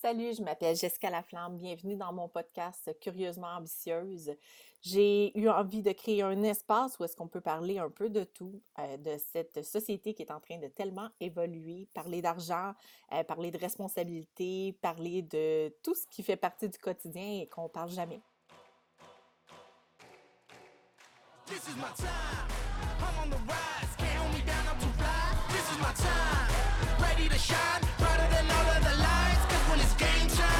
Salut, je m'appelle Jessica Laflamme. Bienvenue dans mon podcast Curieusement ambitieuse. J'ai eu envie de créer un espace où est-ce qu'on peut parler un peu de tout, euh, de cette société qui est en train de tellement évoluer, parler d'argent, euh, parler de responsabilité, parler de tout ce qui fait partie du quotidien et qu'on parle jamais. This is my time. I'm on the rise. Can't hold me down, I'm too fly. This is my time. Ready to shine. Game time.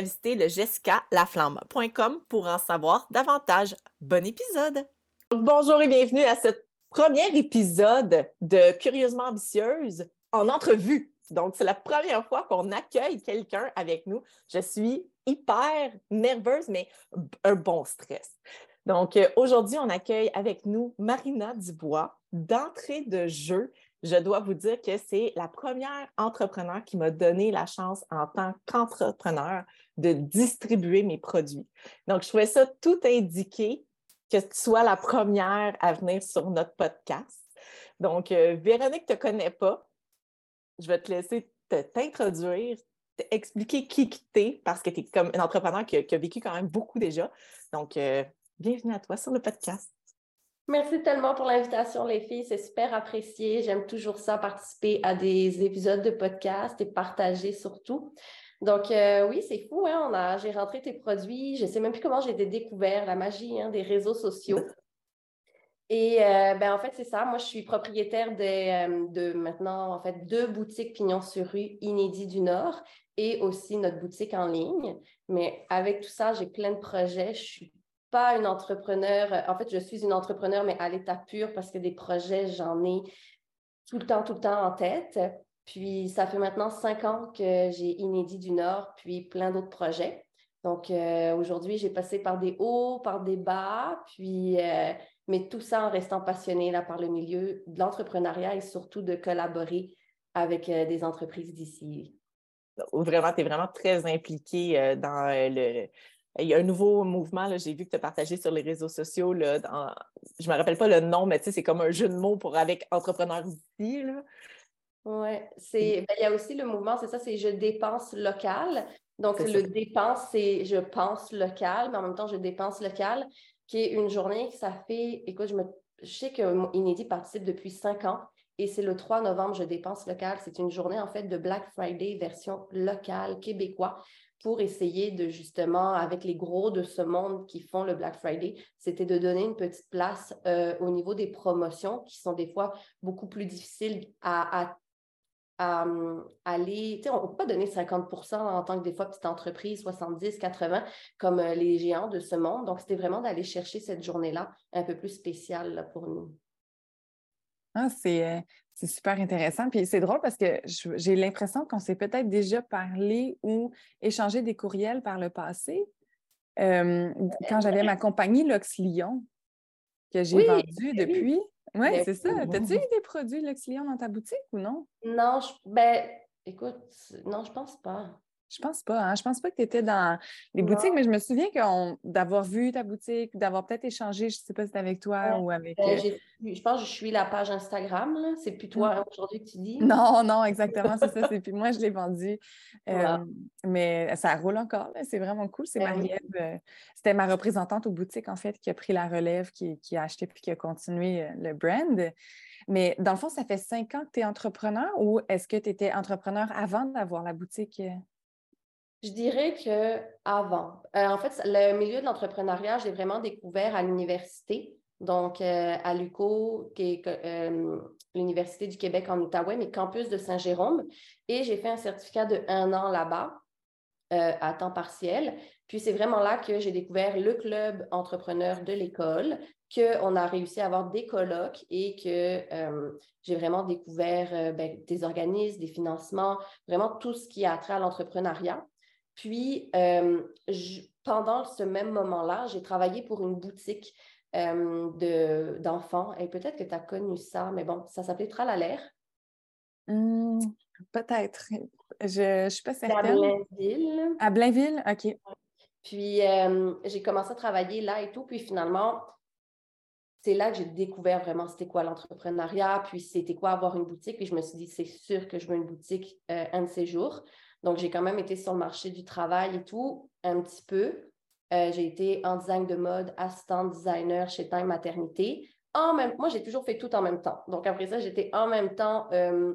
visiter le jessicalaflamme.com pour en savoir davantage. Bon épisode! Bonjour et bienvenue à ce premier épisode de Curieusement ambitieuse en entrevue. Donc, c'est la première fois qu'on accueille quelqu'un avec nous. Je suis hyper nerveuse, mais un bon stress. Donc, euh, aujourd'hui, on accueille avec nous Marina Dubois. D'entrée de jeu, je dois vous dire que c'est la première entrepreneur qui m'a donné la chance en tant qu'entrepreneur de distribuer mes produits. Donc, je trouvais ça tout indiqué que tu sois la première à venir sur notre podcast. Donc, euh, Véronique ne te connaît pas. Je vais te laisser t'introduire, t'expliquer qui tu es, parce que tu es comme un entrepreneur qui a, vécu quand même beaucoup déjà. Donc, euh, bienvenue à toi sur le podcast. Merci tellement pour l'invitation, les filles. C'est super apprécié. J'aime toujours ça, participer à des épisodes de podcast et partager surtout. Donc, euh, oui, c'est fou. Hein? J'ai rentré tes produits. Je ne sais même plus comment j'ai été découvert, la magie hein, des réseaux sociaux. Et euh, ben, en fait, c'est ça. Moi, je suis propriétaire de, euh, de, maintenant, en fait, deux boutiques Pignon sur rue Inédit du Nord et aussi notre boutique en ligne. Mais avec tout ça, j'ai plein de projets. Je suis pas une entrepreneur. En fait, je suis une entrepreneur, mais à l'état pur parce que des projets, j'en ai tout le temps, tout le temps en tête. Puis, ça fait maintenant cinq ans que j'ai Inédit du Nord, puis plein d'autres projets. Donc, euh, aujourd'hui, j'ai passé par des hauts, par des bas, puis, euh, mais tout ça en restant passionné là, par le milieu de l'entrepreneuriat et surtout de collaborer avec euh, des entreprises d'ici. Vraiment, tu es vraiment très impliqué dans le, il y a un nouveau mouvement, j'ai vu que tu as partagé sur les réseaux sociaux. Là, je ne me rappelle pas le nom, mais c'est comme un jeu de mots pour avec entrepreneurs d'ici. Oui, c'est ben, il y a aussi le mouvement, c'est ça, c'est je dépense local. Donc, le dépense, c'est je pense local, mais en même temps, je dépense local, qui est une journée que ça fait, écoute, je, me, je sais que Inédit participe depuis cinq ans et c'est le 3 novembre, je dépense local. C'est une journée, en fait, de Black Friday version locale, québécois, pour essayer de, justement, avec les gros de ce monde qui font le Black Friday, c'était de donner une petite place euh, au niveau des promotions qui sont des fois beaucoup plus difficiles à, aller, on ne peut pas donner 50% en tant que des fois petite entreprise, 70, 80, comme euh, les géants de ce monde. Donc, c'était vraiment d'aller chercher cette journée-là un peu plus spéciale pour nous. Ah, euh, c'est, super intéressant. Puis c'est drôle parce que j'ai l'impression qu'on s'est peut-être déjà parlé ou échangé des courriels par le passé. Euh, quand j'avais ma compagnie Lux Lyon, que j'ai vendue depuis. Oui, c'est ça. T'as-tu eu des produits Lux Lyon dans ta boutique ou non? Non, ben, écoute, non, je pense pas. Je pense pas. Hein? Je pense pas que tu étais dans les boutiques, mais je me souviens d'avoir vu ta boutique, d'avoir peut-être échangé, je ne sais pas si c'était avec toi ou avec. Ben, euh, je pense que je suis la page Instagram. C'est plus toi hein, aujourd'hui que tu dis. Non, non, exactement. C'est ça. Puis moi, je l'ai vendu. Euh, mais ça roule encore. C'est vraiment cool. C'est ben euh, C'était ma représentante aux boutiques, en fait, qui a pris la relève, qui, qui a acheté puis qui a continué le brand. Mais dans le fond, ça fait cinq ans que tu es entrepreneur ou est-ce que tu étais entrepreneur avant d'avoir la boutique? Je dirais que avant. Euh, en fait, le milieu de l'entrepreneuriat, j'ai vraiment découvert à l'université, donc euh, à l'UCO, qui est euh, l'Université du Québec en Outaouais, mais campus de Saint-Jérôme. Et j'ai fait un certificat de un an là-bas, à temps partiel. Puis c'est vraiment là que j'ai découvert le club entrepreneur de l'école, qu'on a réussi à avoir des colloques et que j'ai vraiment découvert ben, des organismes, des financements, vraiment tout ce qui a trait à l'entrepreneuriat. Puis, euh, pendant ce même moment-là, j'ai travaillé pour une boutique d'enfants. et peut-être que tu as connu ça, mais bon, ça s'appelait Tralalaire. Mmh, peut-être. Je ne suis pas certaine. À Blainville. À Blainville, OK. Puis, j'ai commencé à travailler là et tout. Puis, finalement, c'est là que j'ai découvert vraiment c'était quoi l'entrepreneuriat, puis c'était quoi avoir une boutique. Puis je me suis dit, c'est sûr que je veux une boutique euh, un de ces jours. Donc, j'ai quand même été sur le marché du travail et tout, un petit peu. Euh, j'ai été en design de mode, assistant designer chez Time Maternité. En même, moi, j'ai toujours fait tout en même temps. Donc, après ça, j'étais en même temps euh,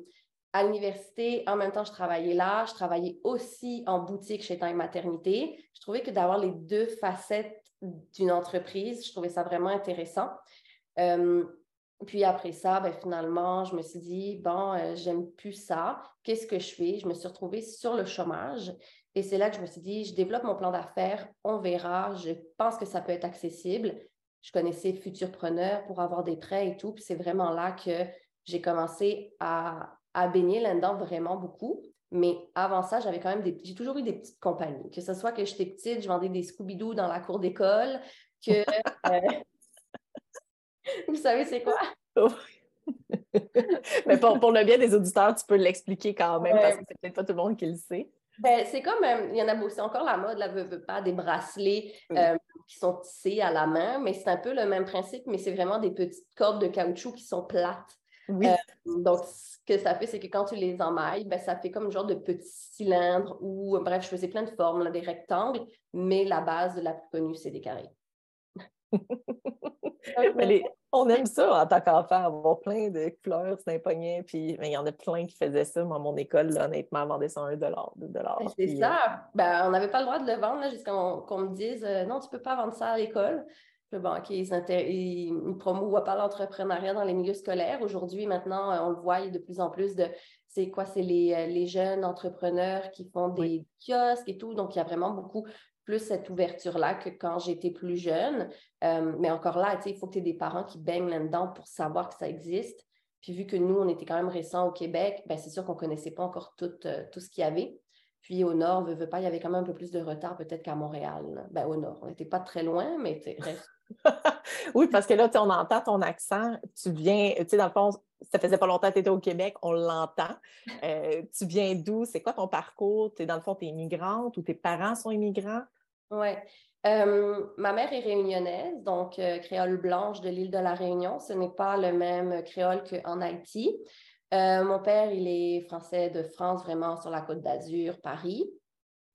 à l'université. En même temps, je travaillais là. Je travaillais aussi en boutique chez Time Maternité. Je trouvais que d'avoir les deux facettes d'une entreprise. Je trouvais ça vraiment intéressant. Euh, puis après ça, ben, finalement, je me suis dit, bon, euh, j'aime plus ça. Qu'est-ce que je fais? Je me suis retrouvée sur le chômage. Et c'est là que je me suis dit, je développe mon plan d'affaires, on verra. Je pense que ça peut être accessible. Je connaissais Futurpreneur pour avoir des prêts et tout. Puis c'est vraiment là que j'ai commencé à, à baigner là-dedans vraiment beaucoup. Mais avant ça, j'avais quand même des. J'ai toujours eu des petites compagnies. Que ce soit que j'étais petite, je vendais des Scooby-Doo dans la cour d'école, que. Euh, vous savez, c'est quoi? Mais pour, pour, le bien des auditeurs, tu peux l'expliquer quand même parce que c'est peut-être pas tout le monde qui le sait. Ben, c'est comme, euh, il y en a c'est encore la mode, la veut, pas, des bracelets euh, qui sont tissés à la main, mais c'est un peu le même principe, mais c'est vraiment des petites cordes de caoutchouc qui sont plates. Oui. donc, que ça fait, c'est que quand tu les emmailles, ben, ça fait comme un genre de petit cylindre ou, bref, je faisais plein de formes, des rectangles, mais la base de la plus connue, c'est des carrés. on aime ça en tant qu'enfant, avoir plein de couleurs poignet, puis il y en a plein qui faisaient ça. Moi, mon école, là, honnêtement, vendait ça 1 dollar, 2 dollars. Ben, c'est ça. Euh, ben, on n'avait pas le droit de le vendre jusqu'à qu'on me dise euh, non, tu ne peux pas vendre ça à l'école. Le banquier, il ne promouvoit pas l'entrepreneuriat dans les milieux scolaires. Aujourd'hui, maintenant, euh, on le voit, il y a de plus en plus de, c'est quoi, c'est les, les, jeunes entrepreneurs qui font des kiosques et tout. Donc, il y a vraiment beaucoup plus cette ouverture-là que quand j'étais plus jeune. Euh, mais encore là, il faut que tu aies des parents qui baignent là-dedans pour savoir que ça existe. Puis vu que nous, on était quand même récents au Québec, ben, c'est sûr qu'on ne connaissait pas encore tout, tout ce qu'il y avait. Puis au nord, pas, il y avait quand même un peu plus de retard peut-être qu'à Montréal. Ben, au nord, on n'était pas très loin, mais reste oui, parce que là, on entend ton accent. Tu viens, tu sais, dans le fond, ça faisait pas longtemps que tu étais au Québec, on l'entend. Euh, tu viens d'où? C'est quoi ton parcours? Dans le fond, tu es immigrante ou tes parents sont immigrants? Oui. Euh, ma mère est réunionnaise, donc euh, créole blanche de l'île de la Réunion. Ce n'est pas le même créole qu'en Haïti. mon père, il est français de France, vraiment sur la côte d'Azur, Paris.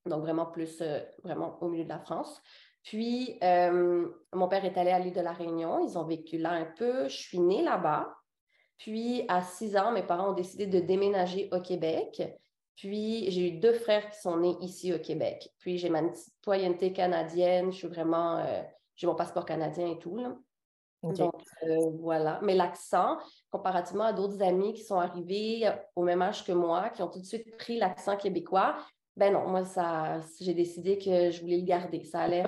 Donc vraiment plus, vraiment au milieu de la France. Puis, euh, mon père est allé à l'île de la Réunion. Ils ont vécu là un peu. Je suis née là-bas. Puis, à six ans, mes parents ont décidé de déménager au Québec. Puis, j'ai eu deux frères qui sont nés ici au Québec. Puis, j'ai ma citoyenneté canadienne. Je suis vraiment... Euh, j'ai mon passeport canadien et tout. Donc, euh, voilà. Mais l'accent, comparativement à d'autres amis qui sont arrivés au même âge que moi, qui ont tout de suite pris l'accent québécois, ben non, moi, ça, j'ai décidé que je voulais le garder. Ça allait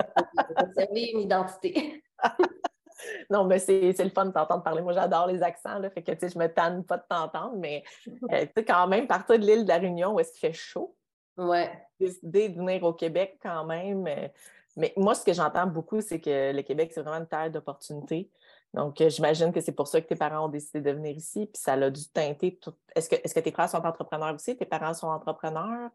conserver une identité. non, mais c'est, le fun de t'entendre parler. Moi, j'adore les accents, là, fait que, tu sais, je me tanne pas de t'entendre, mais, euh, tu sais, quand même, partir de l'île de la Réunion où est-ce qu'il fait chaud. Ouais. Décider de venir au Québec quand même. Euh, mais moi, ce que j'entends beaucoup, c'est que le Québec, c'est vraiment une terre d'opportunités. Donc, euh, j'imagine que c'est pour ça que tes parents ont décidé de venir ici, puis ça a dû teinter tout. Est-ce que, est que tes frères sont entrepreneurs aussi? Tes parents sont entrepreneurs?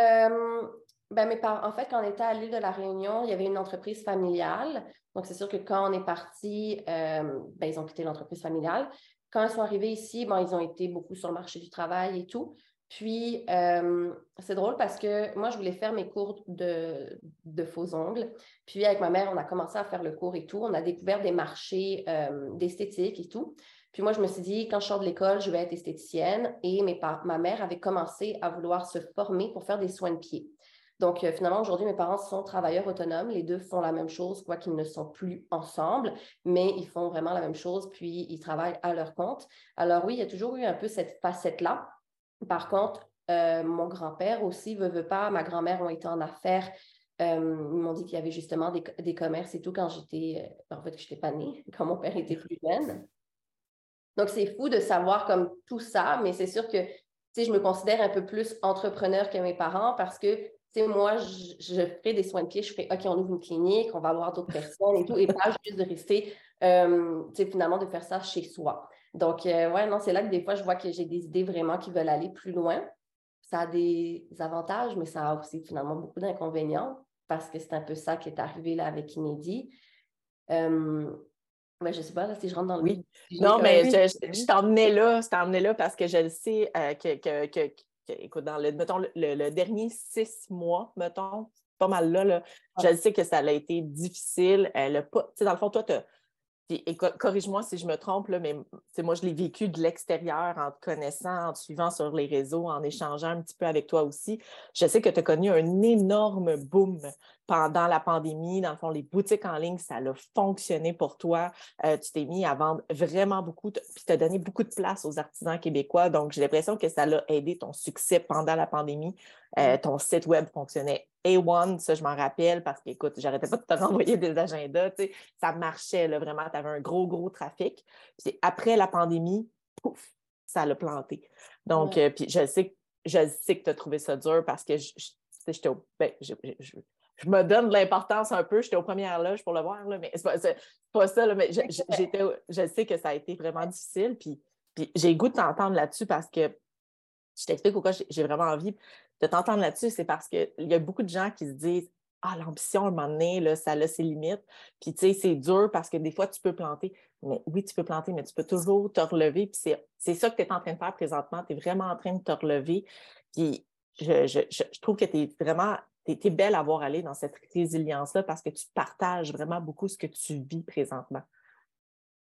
Euh, ben, parents, en fait, quand on était à l'île de la Réunion, il y avait une entreprise familiale. Donc, c'est sûr que quand on est parti, euh, ben, ils ont quitté l'entreprise familiale. Quand ils sont arrivés ici, bon, ils ont été beaucoup sur le marché du travail et tout. Puis, euh, c'est drôle parce que moi, je voulais faire mes cours de, faux ongles. Puis, avec ma mère, on a commencé à faire le cours et tout. On a découvert des marchés euh, d'esthétique et tout. Puis moi, je me suis dit, quand je sors de l'école, je vais être esthéticienne. Et mes ma mère avait commencé à vouloir se former pour faire des soins de pied. Donc, euh, finalement, aujourd'hui, mes parents sont travailleurs autonomes. Les deux font la même chose, quoi qu'ils ne sont plus ensemble, mais ils font vraiment la même chose, puis ils travaillent à leur compte. Alors oui, il y a toujours eu un peu cette facette-là par contre, euh, mon grand-père aussi, veut, veut pas, ma grand-mère ont été en affaires ils m'ont dit qu'il y avait justement des, commerces et tout quand j'étais, en fait, je n'étais pas née, quand mon père était plus jeune. Donc, c'est fou de savoir comme tout ça, mais c'est sûr que, tu sais, je me considère un peu plus entrepreneur que mes parents parce que, sais, moi, je, ferai des soins de pied, je ferai, OK, on ouvre une clinique, on va voir d'autres personnes et tout, et pas juste de rester, tu sais, finalement, de faire ça chez soi. Donc, euh, ouais, non, c'est là que des fois, je vois que j'ai des idées vraiment qui veulent aller plus loin. Ça a des avantages, mais ça a aussi finalement beaucoup d'inconvénients parce que c'est un peu ça qui est arrivé là avec Inédit. Euh, mais je ne sais pas si je rentre dans le. Oui. Non, mais je, t'emmenais là, je t'emmenais là parce que je le sais euh, que, écoute, dans le, mettons, le, dernier six mois, mettons, pas mal là, là je sais que ça a été difficile. Euh, tu sais, dans le fond, toi, et corrige-moi si je me trompe, là, mais moi, je l'ai vécu de l'extérieur en te connaissant, en te suivant sur les réseaux, en échangeant un petit peu avec toi aussi. Je sais que tu as connu un énorme boom pendant la pandémie. Dans le fond, les boutiques en ligne, ça a fonctionné pour toi. Euh, tu t'es mis à vendre vraiment beaucoup, puis tu as donné beaucoup de place aux artisans québécois. Donc, j'ai l'impression que ça l'a aidé ton succès pendant la pandémie. Euh, ton site web fonctionnait A1, ça, je m'en rappelle parce qu'écoute, j'arrêtais pas de te renvoyer des agendas. Ça marchait là, vraiment, tu avais un gros, gros trafic. Puis après la pandémie, pouf, ça l'a planté. Donc, euh, puis je sais, je sais que tu as trouvé ça dur parce que j'étais ben, je, je, me donne de l'importance un peu. J'étais aux premières loges pour le voir, là, mais c'est pas, pas, ça. Là, mais je sais que ça a été vraiment difficile. Puis, puis j'ai goût de t'entendre là-dessus parce que je t'explique pourquoi j'ai vraiment envie de t'entendre là-dessus, c'est parce qu'il y a beaucoup de gens qui se disent Ah, l'ambition, à un moment donné, là, ça a ses limites. Puis, tu sais, c'est dur parce que des fois, tu peux planter. Mais oui, tu peux planter, mais tu peux toujours te relever. Puis, c'est ça que tu es en train de faire présentement. Tu es vraiment en train de te relever. Puis, je, trouve que tu es vraiment tu es, belle à voir aller dans cette résilience-là parce que tu partages vraiment beaucoup ce que tu vis présentement.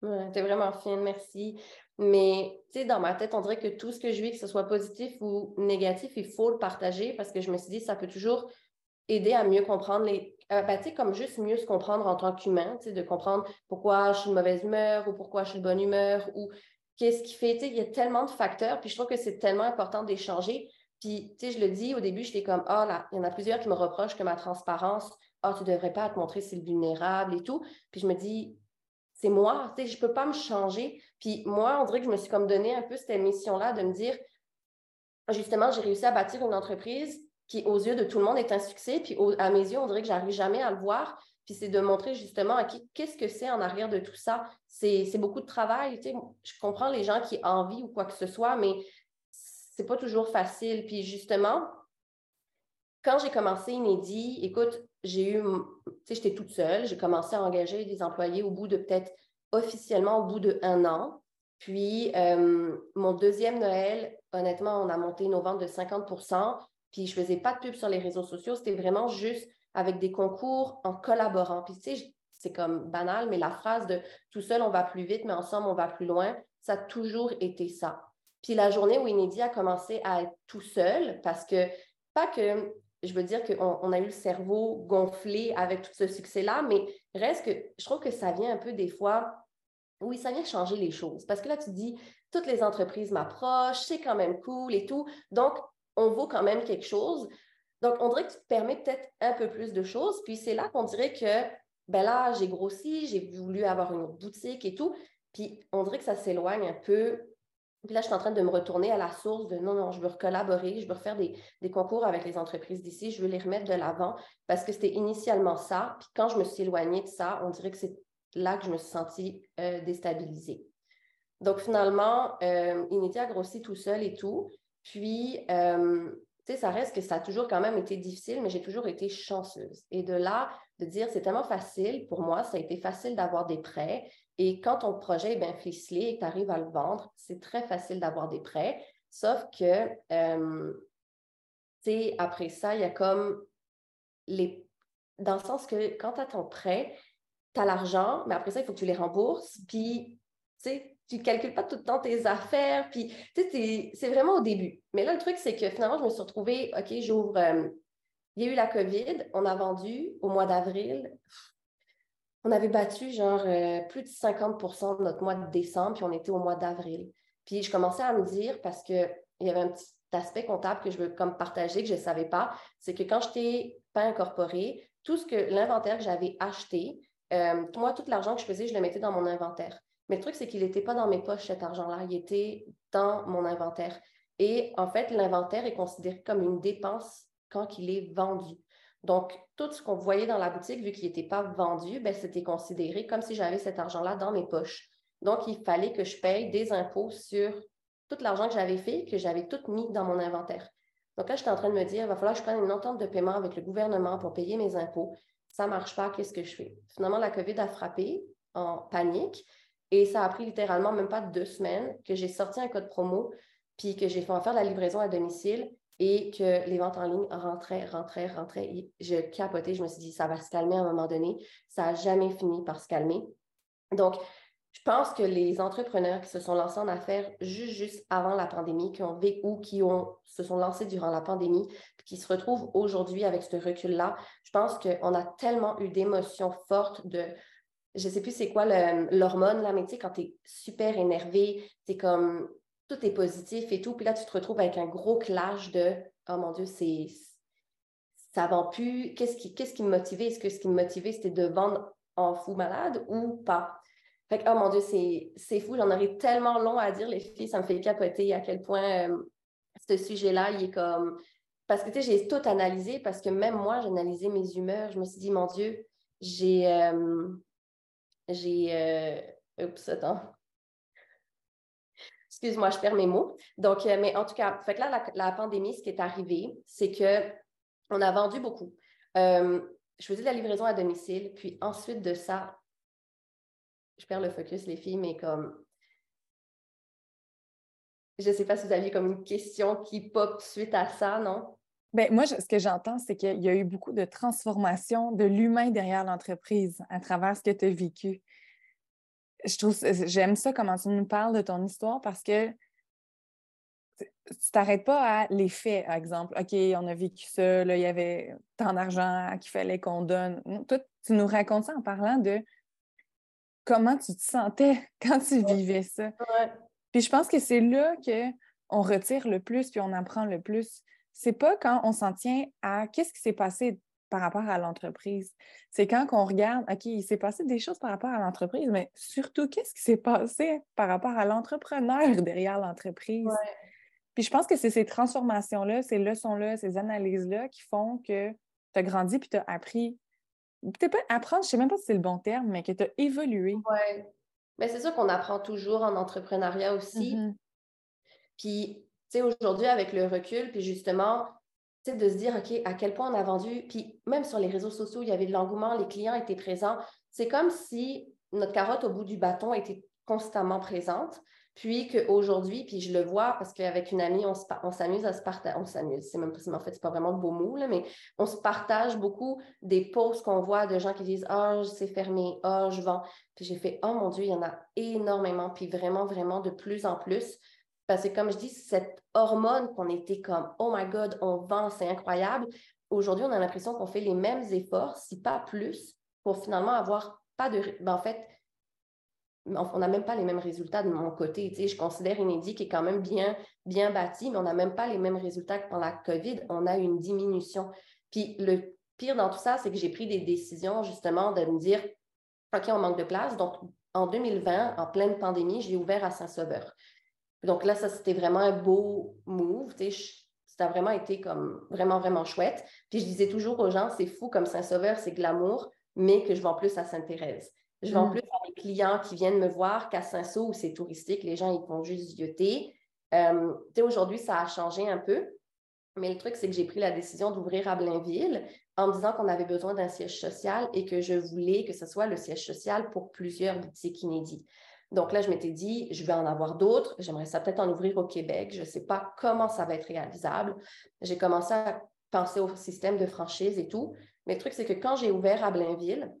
Ouais, t'es vraiment fine, merci. Mais, tu sais, dans ma tête, on dirait que tout ce que je vis, que ce soit positif ou négatif, il faut le partager parce que je me suis dit, ça peut toujours aider à mieux comprendre les. Euh, ben, comme juste mieux se comprendre en tant qu'humain, de comprendre pourquoi je suis de mauvaise humeur ou pourquoi je suis de bonne humeur ou qu'est-ce qui fait. Il y a tellement de facteurs, puis je trouve que c'est tellement important d'échanger. Puis, tu sais, je le dis au début, j'étais comme, ah, là, il y en a plusieurs qui me reprochent que ma transparence, ah, tu ne devrais pas te montrer si vulnérable et tout. Puis je me dis, c'est moi, tu sais, je ne peux pas me changer. Puis moi, on dirait que je me suis comme donné un peu cette mission-là de me dire, justement, j'ai réussi à bâtir une entreprise qui, aux yeux de tout le monde, est un succès. Puis à mes yeux, on dirait que j'arrive jamais à le voir. Puis c'est de montrer justement à qui, qu'est-ce que c'est en arrière de tout ça. C'est, beaucoup de travail. Tu sais, je comprends les gens qui envient ou quoi que ce soit, mais c'est pas toujours facile. Puis justement, quand j'ai commencé Inédit, écoute, j'ai eu, tu sais, j'étais toute seule. J'ai commencé à engager des employés au bout de peut-être officiellement au bout de un an. Puis, euh, mon deuxième Noël, honnêtement, on a monté nos ventes de 50% Puis, je faisais pas de pub sur les réseaux sociaux. C'était vraiment juste avec des concours en collaborant. Puis, tu sais, c'est comme banal, mais la phrase de tout seul, on va plus vite, mais ensemble, on va plus loin, ça a toujours été ça. Puis, la journée où Inédit a commencé à être tout seul, parce que, pas que je veux dire qu'on a eu le cerveau gonflé avec tout ce succès-là, mais reste que je trouve que ça vient un peu des fois, oui, ça vient changer les choses. Parce que là, tu dis, toutes les entreprises m'approchent, c'est quand même cool et tout. Donc, on vaut quand même quelque chose. Donc, on dirait que tu te permets peut-être un peu plus de choses. Puis c'est là qu'on dirait que, ben là, j'ai grossi, j'ai voulu avoir une boutique et tout. Puis on dirait que ça s'éloigne un peu puis là, je suis en train de me retourner à la source de non, non, je veux collaborer, je veux refaire des, concours avec les entreprises d'ici, je veux les remettre de l'avant parce que c'était initialement ça. Puis quand je me suis éloignée de ça, on dirait que c'est là que je me suis sentie euh, déstabilisée. Donc finalement, euh, Inity a grossi tout seul et tout. Puis, euh, tu sais, ça reste que ça a toujours quand même été difficile, mais j'ai toujours été chanceuse. Et de là, de dire c'est tellement facile, pour moi, ça a été facile d'avoir des prêts. Et quand ton projet est bien ficelé et que tu arrives à le vendre, c'est très facile d'avoir des prêts. Sauf que, euh, tu sais, après ça, il y a comme les. Dans le sens que quand tu as ton prêt, tu as l'argent, mais après ça, il faut que tu les rembourses. Puis, tu sais, tu calcules pas tout le temps tes affaires. Puis, tu sais, c'est vraiment au début. Mais là, le truc, c'est que finalement, je me suis retrouvée, OK, j'ouvre. Euh, il y a eu la COVID, on a vendu au mois d'avril on avait battu genre euh, plus de 50% de notre mois de décembre, puis on était au mois d'avril. Puis je commençais à me dire, parce qu'il y avait un petit aspect comptable que je veux comme partager, que je ne savais pas, c'est que quand j'étais pas incorporé. Tout ce que l'inventaire que j'avais acheté, euh, moi, tout l'argent que je faisais, je le mettais dans mon inventaire. Mais le truc, c'est qu'il n'était pas dans mes poches, cet argent-là. Il était dans mon inventaire. Et en fait, l'inventaire est considéré comme une dépense quand il est vendu. Donc, tout ce qu'on voyait dans la boutique, vu qu'il n'était pas vendu, ben, c'était considéré comme si j'avais cet argent-là dans mes poches. Donc, il fallait que je paye des impôts sur tout l'argent que j'avais fait, que j'avais tout mis dans mon inventaire. Donc là, j'étais en train de me dire, il va falloir que je prenne une entente de paiement avec le gouvernement pour payer mes impôts. Ça ne marche pas, qu'est-ce que je fais? Finalement, la COVID a frappé en panique et ça a pris littéralement même pas deux semaines que j'ai sorti un code promo puis que j'ai fait faire la livraison à domicile et que les ventes en ligne rentraient, rentraient, rentraient. je capotais, je me suis dit, ça va se calmer à un moment donné. Ça n'a jamais fini par se calmer. Donc, je pense que les entrepreneurs qui se sont lancés en affaires juste, juste avant la pandémie, qui ont vécu ou qui ont, se sont lancés durant la pandémie, qui se retrouvent aujourd'hui avec ce recul-là, je pense qu'on a tellement eu d'émotions fortes de je ne sais plus c'est quoi l'hormone, là, mais tu sais, quand tu es super énervé, c'est comme tout est positif et tout, puis là, tu te retrouves avec un gros clash de Oh mon Dieu, c'est ça vend plus. Qu'est-ce qui, qu'est-ce qui me motivait? Est-ce que ce qui me motivait, c'était de vendre en fou malade ou pas? Fait que, oh mon Dieu, c'est fou. J'en aurais tellement long à dire, les filles, ça me fait capoter à quel point euh, ce sujet-là, il est comme. Parce que, tu sais, j'ai tout analysé, parce que même moi, j'ai analysé mes humeurs. Je me suis dit, mon Dieu, j'ai. Euh, j'ai. Euh, oups, attends. Excuse-moi, je perds mes mots. Donc, mais en tout cas, fait que là, la, pandémie, ce qui est arrivé, c'est que on a vendu beaucoup. je faisais de la livraison à domicile, puis ensuite de ça, je perds le focus, les filles, mais comme. Je ne sais pas si vous aviez comme une question qui pop suite à ça, non? Bien, moi, ce que j'entends, c'est qu'il y a eu beaucoup de transformation de l'humain derrière l'entreprise à travers ce que tu as vécu. Je trouve, j'aime ça comment tu nous parles de ton histoire parce que tu t'arrêtes pas à les faits, par exemple. OK, on a vécu ça, là, il y avait tant d'argent qu'il fallait qu'on donne. Toi, tu nous racontes ça en parlant de comment tu te sentais quand tu vivais ça. Puis je pense que c'est là qu'on retire le plus, puis on apprend le plus. C'est pas quand on s'en tient à qu'est-ce qui s'est passé par rapport à l'entreprise. C'est quand on regarde, OK, il s'est passé des choses par rapport à l'entreprise, mais surtout, qu'est-ce qui s'est passé par rapport à l'entrepreneur derrière l'entreprise? Puis je pense que c'est ces transformations-là, ces leçons-là, ces analyses-là qui font que tu as grandi puis tu as appris peut-être pas apprendre, je sais même pas si c'est le bon terme, mais que tu as évolué. Oui. Mais c'est sûr qu'on apprend toujours en entrepreneuriat aussi. Mm-hmm. Puis, tu sais, aujourd'hui, avec le recul, puis justement, sais, de se dire, OK, à quel point on a vendu, puis même sur les réseaux sociaux, il y avait de l'engouement, les clients étaient présents. C'est comme si notre carotte au bout du bâton était constamment présente. Puis qu'aujourd'hui, puis je le vois parce qu'avec une amie, on, s'amuse à se partager. On s'amuse, c'est même en fait, c'est pas vraiment de beau mot, mais on se partage beaucoup des posts qu'on voit de gens qui disent Oh, c'est fermé, oh, je vends. Puis j'ai fait Oh mon Dieu, il y en a énormément, puis vraiment, vraiment de plus en plus. Parce que comme je dis, cette hormone qu'on était comme Oh my God, on vend, c'est incroyable. Aujourd'hui, on a l'impression qu'on fait les mêmes efforts, si pas plus, pour finalement avoir pas de. Ben, en fait, on n'a même pas les mêmes résultats de mon côté. je considère Inédit qui est quand même bien, bien bâti, mais on n'a même pas les mêmes résultats que pendant la COVID. On a une diminution. Puis le pire dans tout ça, c'est que j'ai pris des décisions justement de me dire OK, on manque de place. Donc, en 2020, en pleine pandémie, j'ai ouvert à Saint-Sauveur. Donc là, ça, c'était vraiment un beau move. Ça a vraiment été comme vraiment, vraiment chouette. Puis je disais toujours aux gens, c'est fou comme Saint-Sauveur, c'est glamour, mais que je vends plus à Sainte-Thérèse. Je vends mm. plus à des clients qui viennent me voir qu'à Saint-Saul où c'est touristique, les gens ils font juste zioter. Euh, aujourd'hui, ça a changé un peu, mais le truc, c'est que j'ai pris la décision d'ouvrir à Blainville en me disant qu'on avait besoin d'un siège social et que je voulais que ce soit le siège social pour plusieurs boutiques inédits. Donc là, je m'étais dit, je vais en avoir d'autres. J'aimerais ça peut-être en ouvrir au Québec. Je ne sais pas comment ça va être réalisable. J'ai commencé à penser au système de franchise et tout. Mais le truc, c'est que quand j'ai ouvert à Blainville,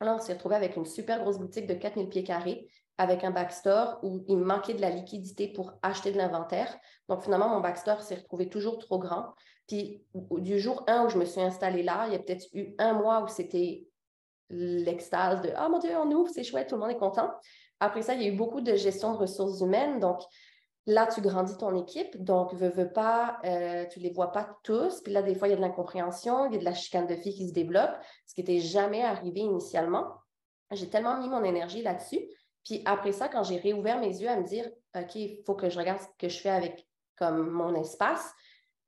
alors, on s'est retrouvé avec une super grosse boutique de 4000 pieds carrés avec un backstore où il manquait de la liquidité pour acheter de l'inventaire. Donc, finalement, mon backstore s'est retrouvé toujours trop grand. Puis, du jour 1 où je me suis installée là, il y a peut-être eu un mois où c'était l'extase de Ah mon Dieu, on ouvre, c'est chouette, tout le monde est content. Après ça, il y a eu beaucoup de gestion de ressources humaines. Donc, là, tu grandis ton équipe, donc veux, veux pas, euh, tu les vois pas tous. Puis là, des fois, il y a de l'incompréhension, il y a de la chicane de filles qui se développe, ce qui n'était jamais arrivé initialement. J'ai tellement mis mon énergie là-dessus. Puis après ça, quand j'ai réouvert mes yeux à me dire, OK, il faut que je regarde ce que je fais avec comme mon espace,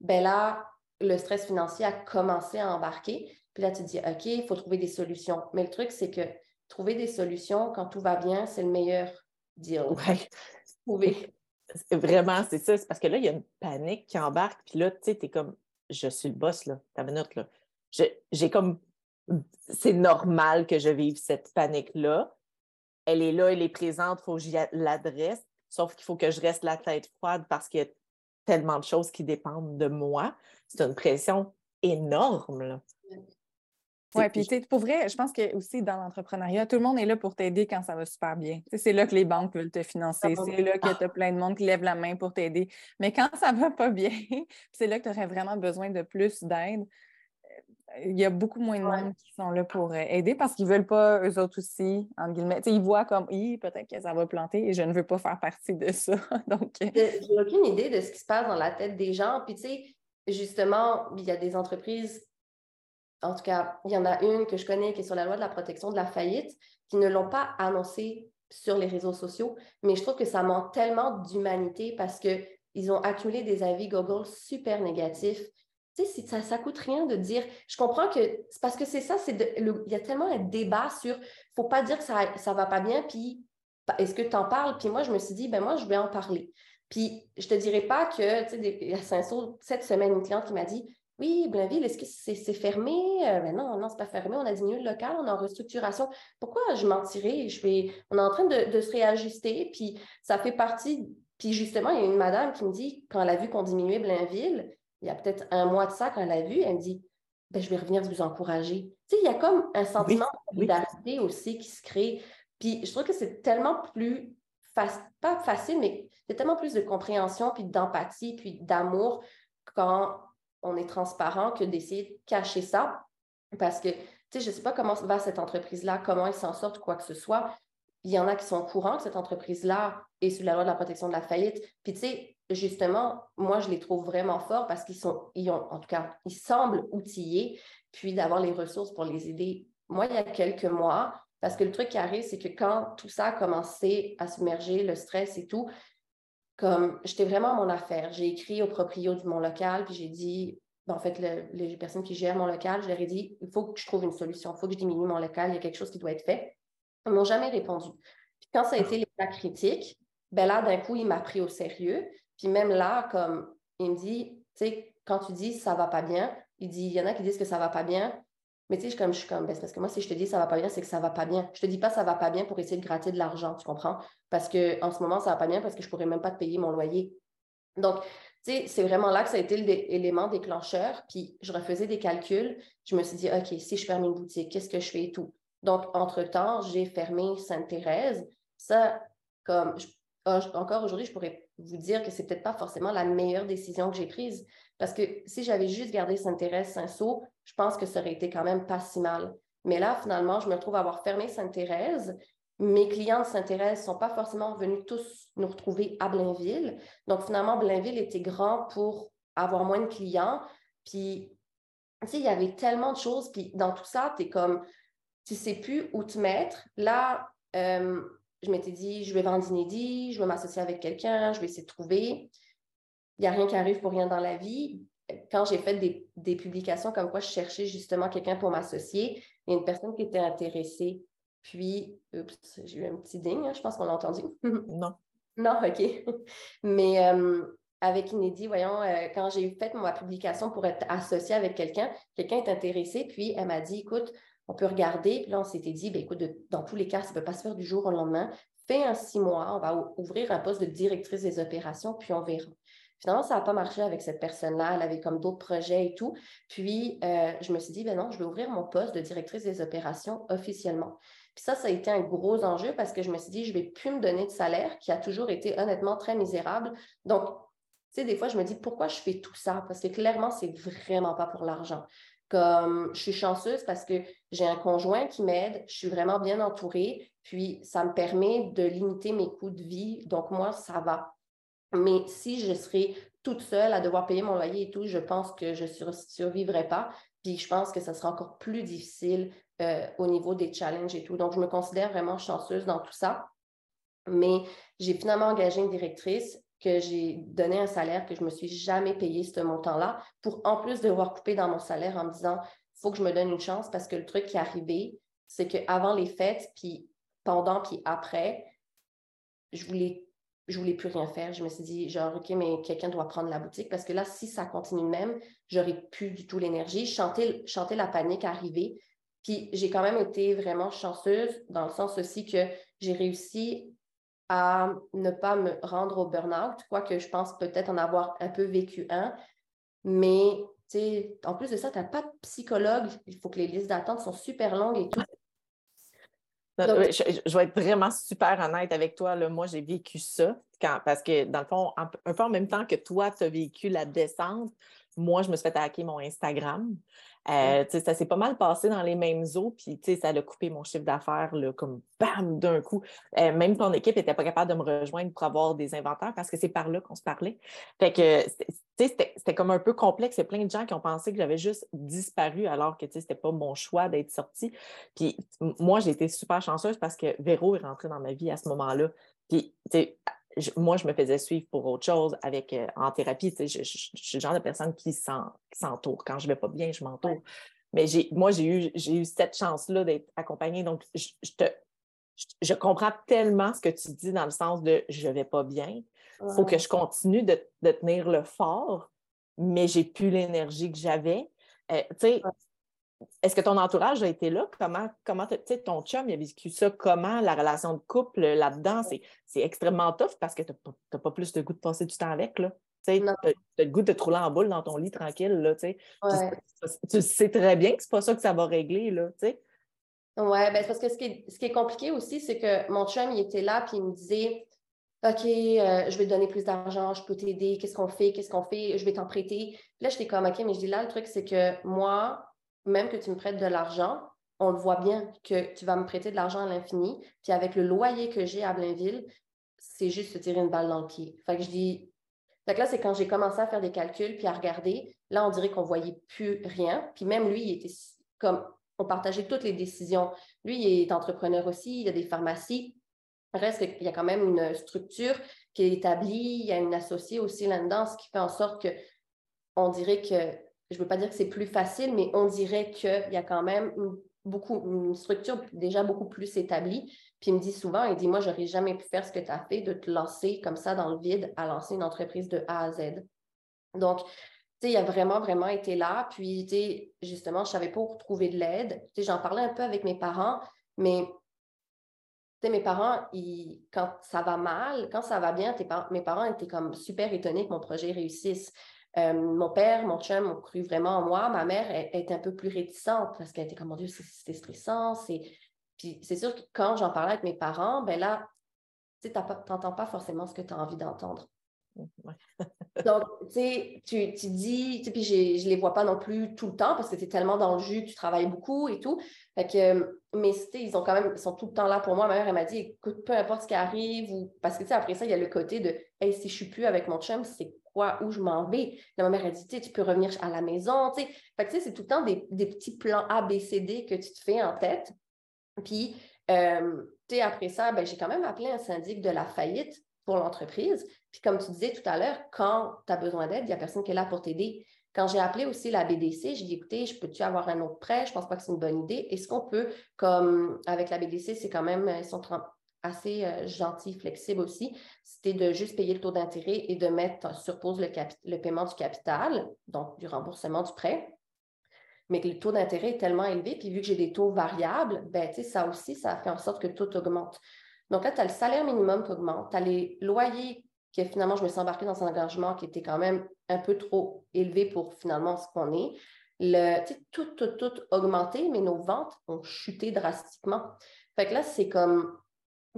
ben là, le stress financier a commencé à embarquer. Puis là, tu te dis, OK, il faut trouver des solutions. Mais le truc, c'est que trouver des solutions quand tout va bien, c'est le meilleur deal. Ouais. Trouver. Vraiment, c'est ça. C'est parce que là, il y a une panique qui embarque. Puis là, tu sais, tu es comme, je suis le boss, là, ta minute, là. J'ai comme, c'est normal que je vive cette panique-là. Elle est là, elle est présente, il faut que j'y l'adresse. Sauf qu'il faut que je reste la tête froide parce qu'il y a tellement de choses qui dépendent de moi. C'est une pression énorme. Là. Oui, puis pour vrai, je pense que aussi dans l'entrepreneuriat, tout le monde est là pour t'aider quand ça va super bien. C'est là que les banques veulent te financer, c'est là que tu as plein de monde qui lève la main pour t'aider. Mais quand ça va pas bien, c'est là que tu aurais vraiment besoin de plus d'aide. Il y a beaucoup moins de monde qui sont là pour euh, aider parce qu'ils ne veulent pas, eux autres aussi, entre guillemets. ils voient comme, peut-être que ça va planter et je ne veux pas faire partie de ça. Donc... Euh, j'ai aucune idée de ce qui se passe dans la tête des gens. Puis, tu sais, justement, il y a des entreprises en tout cas, il y en a une que je connais qui est sur la loi de la protection de la faillite, qui ne l'ont pas annoncé sur les réseaux sociaux, mais je trouve que ça manque tellement d'humanité parce qu'ils ont accumulé des avis Google super négatifs. Tu sais, ça ne coûte rien de dire. Je comprends que parce que c'est ça, c'est il y a tellement un débat sur faut pas dire que ça ne va pas bien, puis est-ce que tu en parles? Puis moi, je me suis dit, ben moi, je vais en parler. Puis je te dirais pas que, tu sais, à Saint-Saul, cette semaine, une cliente qui m'a dit oui, Blainville, est-ce que c'est fermé? Euh, ben non, non, c'est pas fermé. On a diminué le local, on est en restructuration. Pourquoi je mentirais? Je vais... On est en train de, se réajuster, puis ça fait partie. Puis justement, il y a une madame qui me dit, quand elle a vu qu'on diminuait Blainville, il y a peut-être un mois de ça, quand elle a vu, elle me dit ben, je vais revenir vous encourager. Tu sais, il y a comme un sentiment de solidarité aussi qui se crée. Puis je trouve que c'est tellement plus, pas facile, mais c'est tellement plus de compréhension, puis d'empathie, puis d'amour quand on est transparent que d'essayer de cacher ça. Parce que, tu sais, je ne sais pas comment va cette entreprise-là, comment elle s'en sort, quoi que ce soit. Il y en a qui sont au courant que cette entreprise-là est sous la loi de la protection de la faillite. Puis, tu sais, justement, moi, je les trouve vraiment forts parce qu'ils sont, ils ont, en tout cas, ils semblent outillés, puis d'avoir les ressources pour les aider. Moi, il y a quelques mois, parce que le truc qui arrive, c'est que quand tout ça a commencé à submerger, le stress et tout, comme j'étais vraiment à mon affaire. J'ai écrit au proprio de mon local, puis j'ai dit, ben, en fait, les personnes qui gèrent mon local, je leur ai dit, il faut que je trouve une solution, il faut que je diminue mon local, il y a quelque chose qui doit être fait. Ils ne m'ont jamais répondu. Puis quand ça a été l'état critique, ben là, d'un coup, il m'a pris au sérieux. Puis même là, comme il me dit, tu sais, quand tu dis ça va pas bien, il dit, il y en a qui disent que ça va pas bien, mais tu sais, comme, je suis comme, ben, parce que moi, si je te dis ça va pas bien, c'est que ça va pas bien. Je te dis pas ça va pas bien pour essayer de gratter de l'argent, tu comprends? Parce qu'en ce moment, ça va pas bien parce que je pourrais même pas te payer mon loyer. Donc, tu sais, c'est vraiment là que ça a été l'élément déclencheur. Puis, je refaisais des calculs. Je me suis dit, OK, si je ferme une boutique, qu'est-ce que je fais et tout? Donc, entre-temps, j'ai fermé Sainte-Thérèse. Ça, comme, ah, encore aujourd'hui, je pourrais vous dire que c'est peut-être pas forcément la meilleure décision que j'ai prise. Parce que si j'avais juste gardé Sainte-Thérèse, Saint-Saul, je pense que ça aurait été quand même pas si mal. Mais là, finalement, je me trouve avoir fermé Sainte-Thérèse. Mes clients de Sainte-Thérèse ne sont pas forcément venus tous nous retrouver à Blainville. Donc, finalement, Blainville était grand pour avoir moins de clients. Puis, tu sais, il y avait tellement de choses. Puis, dans tout ça, tu es comme, tu ne sais plus où te mettre. Là, euh, je m'étais dit, je vais vendre inédit, je vais m'associer avec quelqu'un, je vais essayer de trouver. Il n'y a rien qui arrive pour rien dans la vie. Quand j'ai fait des, publications comme quoi je cherchais justement quelqu'un pour m'associer, il y a une personne qui était intéressée. Puis, oups, j'ai eu un petit ding, hein, je pense qu'on l'a entendu. non. Non, OK. Mais euh, avec Inédit, voyons, euh, quand j'ai fait ma publication pour être associée avec quelqu'un, quelqu'un est intéressé, puis elle m'a dit, écoute, on peut regarder. Puis là, on s'était dit, ben, écoute, dans tous les cas, ça ne peut pas se faire du jour au lendemain. Fais un six mois, on va ouvrir un poste de directrice des opérations, puis on verra. Finalement, ça n'a pas marché avec cette personne-là. Elle avait comme d'autres projets et tout. Puis, euh, je me suis dit, ben non, je vais ouvrir mon poste de directrice des opérations officiellement. Puis ça, ça a été un gros enjeu parce que je me suis dit, je ne vais plus me donner de salaire qui a toujours été honnêtement très misérable. Donc, tu sais, des fois, je me dis, pourquoi je fais tout ça? Parce que clairement, c'est vraiment pas pour l'argent. Comme je suis chanceuse parce que j'ai un conjoint qui m'aide, je suis vraiment bien entourée, puis ça me permet de limiter mes coûts de vie. Donc, moi, ça va. Mais si je serais toute seule à devoir payer mon loyer et tout, je pense que je ne survivrai pas. Puis je pense que ça sera encore plus difficile euh, au niveau des challenges et tout. Donc, je me considère vraiment chanceuse dans tout ça. Mais j'ai finalement engagé une directrice que j'ai donné un salaire que je ne me suis jamais payé ce montant-là pour en plus devoir couper dans mon salaire en me disant faut que je me donne une chance parce que le truc qui est arrivé, c'est qu'avant les fêtes, puis pendant, puis après, je voulais voulais plus rien faire. Je me suis dit, genre, OK, mais quelqu'un doit prendre la boutique parce que là, si ça continue même, j'aurais plus du tout l'énergie. Chanter, la panique arriver. Puis j'ai quand même été vraiment chanceuse dans le sens aussi que j'ai réussi à ne pas me rendre au burn-out, quoique je pense peut-être en avoir un peu vécu un. Mais, en plus de ça, tu n'as pas de psychologue. Il faut que les listes d'attente sont super longues et tout je, vais être vraiment super honnête avec toi. Là. Moi, j'ai vécu ça parce que, dans le fond, un peu en même temps que toi, tu as vécu la descente, moi, je me suis fait hacker mon Instagram. Euh, ça s'est pas mal passé dans les mêmes eaux, puis ça a coupé mon chiffre d'affaires comme bam d'un coup. Euh, même ton équipe n'était pas capable de me rejoindre pour avoir des inventaires parce que c'est par là qu'on se parlait. Fait que c'était comme un peu complexe. Il y a plein de gens qui ont pensé que j'avais juste disparu alors que c'était pas mon choix d'être sortie. Puis moi, j'ai été super chanceuse parce que Véro est rentré dans ma vie à ce moment-là. Puis moi, je me faisais suivre pour autre chose avec, euh, en thérapie. Je, suis le genre de personne qui s'entoure. Quand je ne vais pas bien, je m'entoure. Mais moi, j'ai eu, eu cette chance-là d'être accompagnée. Donc, je, te, je, comprends tellement ce que tu dis dans le sens de je ne vais pas bien. Il faut que je continue de, tenir le fort, mais j'ai plus l'énergie que j'avais. Euh, tu sais, est-ce que ton entourage a été là? Comment, comment tu sais, ton chum, il a vécu ça? Comment la relation de couple là-dedans? C'est extrêmement tough parce que tu n'as pas plus de goût de passer du temps avec. Là. Tu as, le goût de te rouler en boule dans ton lit tranquille. Là, tu, sais très bien que c'est pas ça que ça va régler. Là, oui, ben, parce que ce qui, est, ce qui est compliqué aussi, c'est que mon chum, il était là, puis il me disait OK, euh, je vais te donner plus d'argent, je peux t'aider, qu'est-ce qu'on fait, qu'est-ce qu'on fait, je vais t'en prêter. Là, j'étais comme OK, mais je dis là, le truc, c'est que moi, même que tu me prêtes de l'argent, on le voit bien que tu vas me prêter de l'argent à l'infini. Puis avec le loyer que j'ai à Blainville, c'est juste se tirer une balle dans le pied. Fait que je dis. Fait que là, c'est quand j'ai commencé à faire des calculs puis à regarder. Là, on dirait qu'on voyait plus rien. Puis même lui, il était comme. On partageait toutes les décisions. Lui, il est entrepreneur aussi, il a des pharmacies. Reste qu'il y a quand même une structure qui est établie, il y a une associée aussi là-dedans, ce qui fait en sorte que on dirait que je ne veux pas dire que c'est plus facile, mais on dirait qu'il y a quand même une, beaucoup, une structure déjà beaucoup plus établie. Puis il me dit souvent, il dit, moi, je n'aurais jamais pu faire ce que tu as fait, de te lancer comme ça dans le vide à lancer une entreprise de A à Z. Donc, tu sais, il a vraiment, vraiment été là. Puis, tu sais, justement, je ne savais pas où trouver de l'aide. Tu sais, j'en parlais un peu avec mes parents, mais tu sais, mes parents, quand ça va mal, quand ça va bien, mes parents étaient comme super étonnés que mon projet réussisse. Euh, mon père, mon chum ont cru vraiment en moi. Ma mère est, un peu plus réticente parce qu'elle était comme, mon Dieu, c'est stressant. Puis c'est sûr que quand j'en parlais avec mes parents, ben là, tu n'entends pas forcément ce que tu as envie d'entendre. Donc, tu sais, tu, dis, puis je ne les vois pas non plus tout le temps parce que tu es tellement dans le jus, tu travailles beaucoup et tout. Fait que, mais ils ont quand même, ils sont tout le temps là pour moi. Ma mère, elle m'a dit, écoute, peu importe ce qui arrive, ou... parce que, tu sais, après ça, il y a le côté de, si je suis plus avec mon chum, c'est quoi, où je m'en vais? ma mère, a dit, tu peux revenir à la maison, tu sais. Fait que, tu sais, c'est tout le temps des, petits plans A, B, C, D que tu te fais en tête. Puis, euh, après ça, ben, j'ai quand même appelé un syndic de la faillite pour l'entreprise. Puis comme tu disais tout à l'heure, quand tu as besoin d'aide, il n'y a personne qui est là pour t'aider. Quand j'ai appelé aussi la BDC, j'ai dit écoutez, je peux-tu avoir un autre prêt? Je ne pense pas que c'est une bonne idée. Est-ce qu'on peut, comme avec la BDC, c'est quand même, ils sont assez euh, gentils, flexibles aussi, c'était de juste payer le taux d'intérêt et de mettre sur pause le, le paiement du capital, donc du remboursement du prêt mais que le taux d'intérêt est tellement élevé, puis vu que j'ai des taux variables, ben, ça aussi, ça fait en sorte que tout augmente. Donc là, tu as le salaire minimum qui augmente, tu as les loyers que finalement, je me suis embarquée dans un engagement qui était quand même un peu trop élevé pour finalement ce qu'on est. Le, tout, tout, tout augmenté, mais nos ventes ont chuté drastiquement. Fait que là, c'est comme,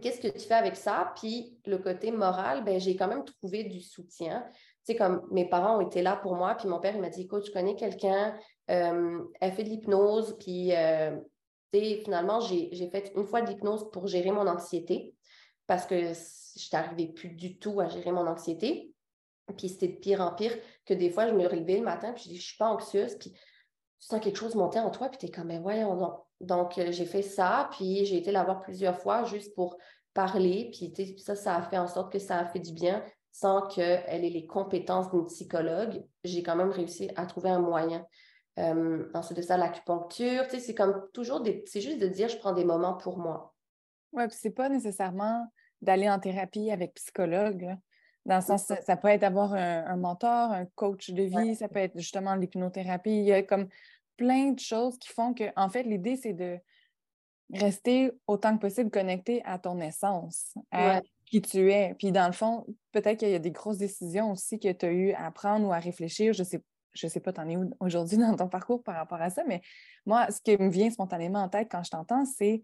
qu'est-ce que tu fais avec ça? Puis le côté moral, ben, j'ai quand même trouvé du soutien. Tu sais, comme mes parents ont été là pour moi, puis mon père, il m'a dit, écoute, je connais quelqu'un, euh, elle fait de l'hypnose, puis euh, finalement, j'ai fait une fois de l'hypnose pour gérer mon anxiété. Parce que je n'arrivais plus du tout à gérer mon anxiété. Puis c'était de pire en pire que des fois, je me relevais le matin, puis je dis, je suis pas anxieuse, puis tu sens quelque chose monter en toi, puis tu es comme, mais voyons non. Donc, euh, j'ai fait ça, puis j'ai été la voir plusieurs fois juste pour parler, puis ça, ça a fait en sorte que ça a fait du bien sans qu'elle ait les compétences d'une psychologue. J'ai quand même réussi à trouver un moyen. Euh, ensuite de ça, l'acupuncture, c'est comme toujours. C'est juste de dire je prends des moments pour moi. Oui, puis c'est pas nécessairement d'aller en thérapie avec psychologue. Dans le sens, ça, peut être d'avoir un, mentor, un coach de vie, ça peut être justement l'hypnothérapie. Il y a comme plein de choses qui font que, en fait, l'idée, c'est de rester autant que possible connecté à ton essence, à qui tu es. Puis dans le fond, peut-être qu'il y a des grosses décisions aussi que tu as eu à prendre ou à réfléchir. Je sais, je sais pas, t'en es où aujourd'hui dans ton parcours par rapport à ça, mais moi, ce qui me vient spontanément en tête quand je t'entends, c'est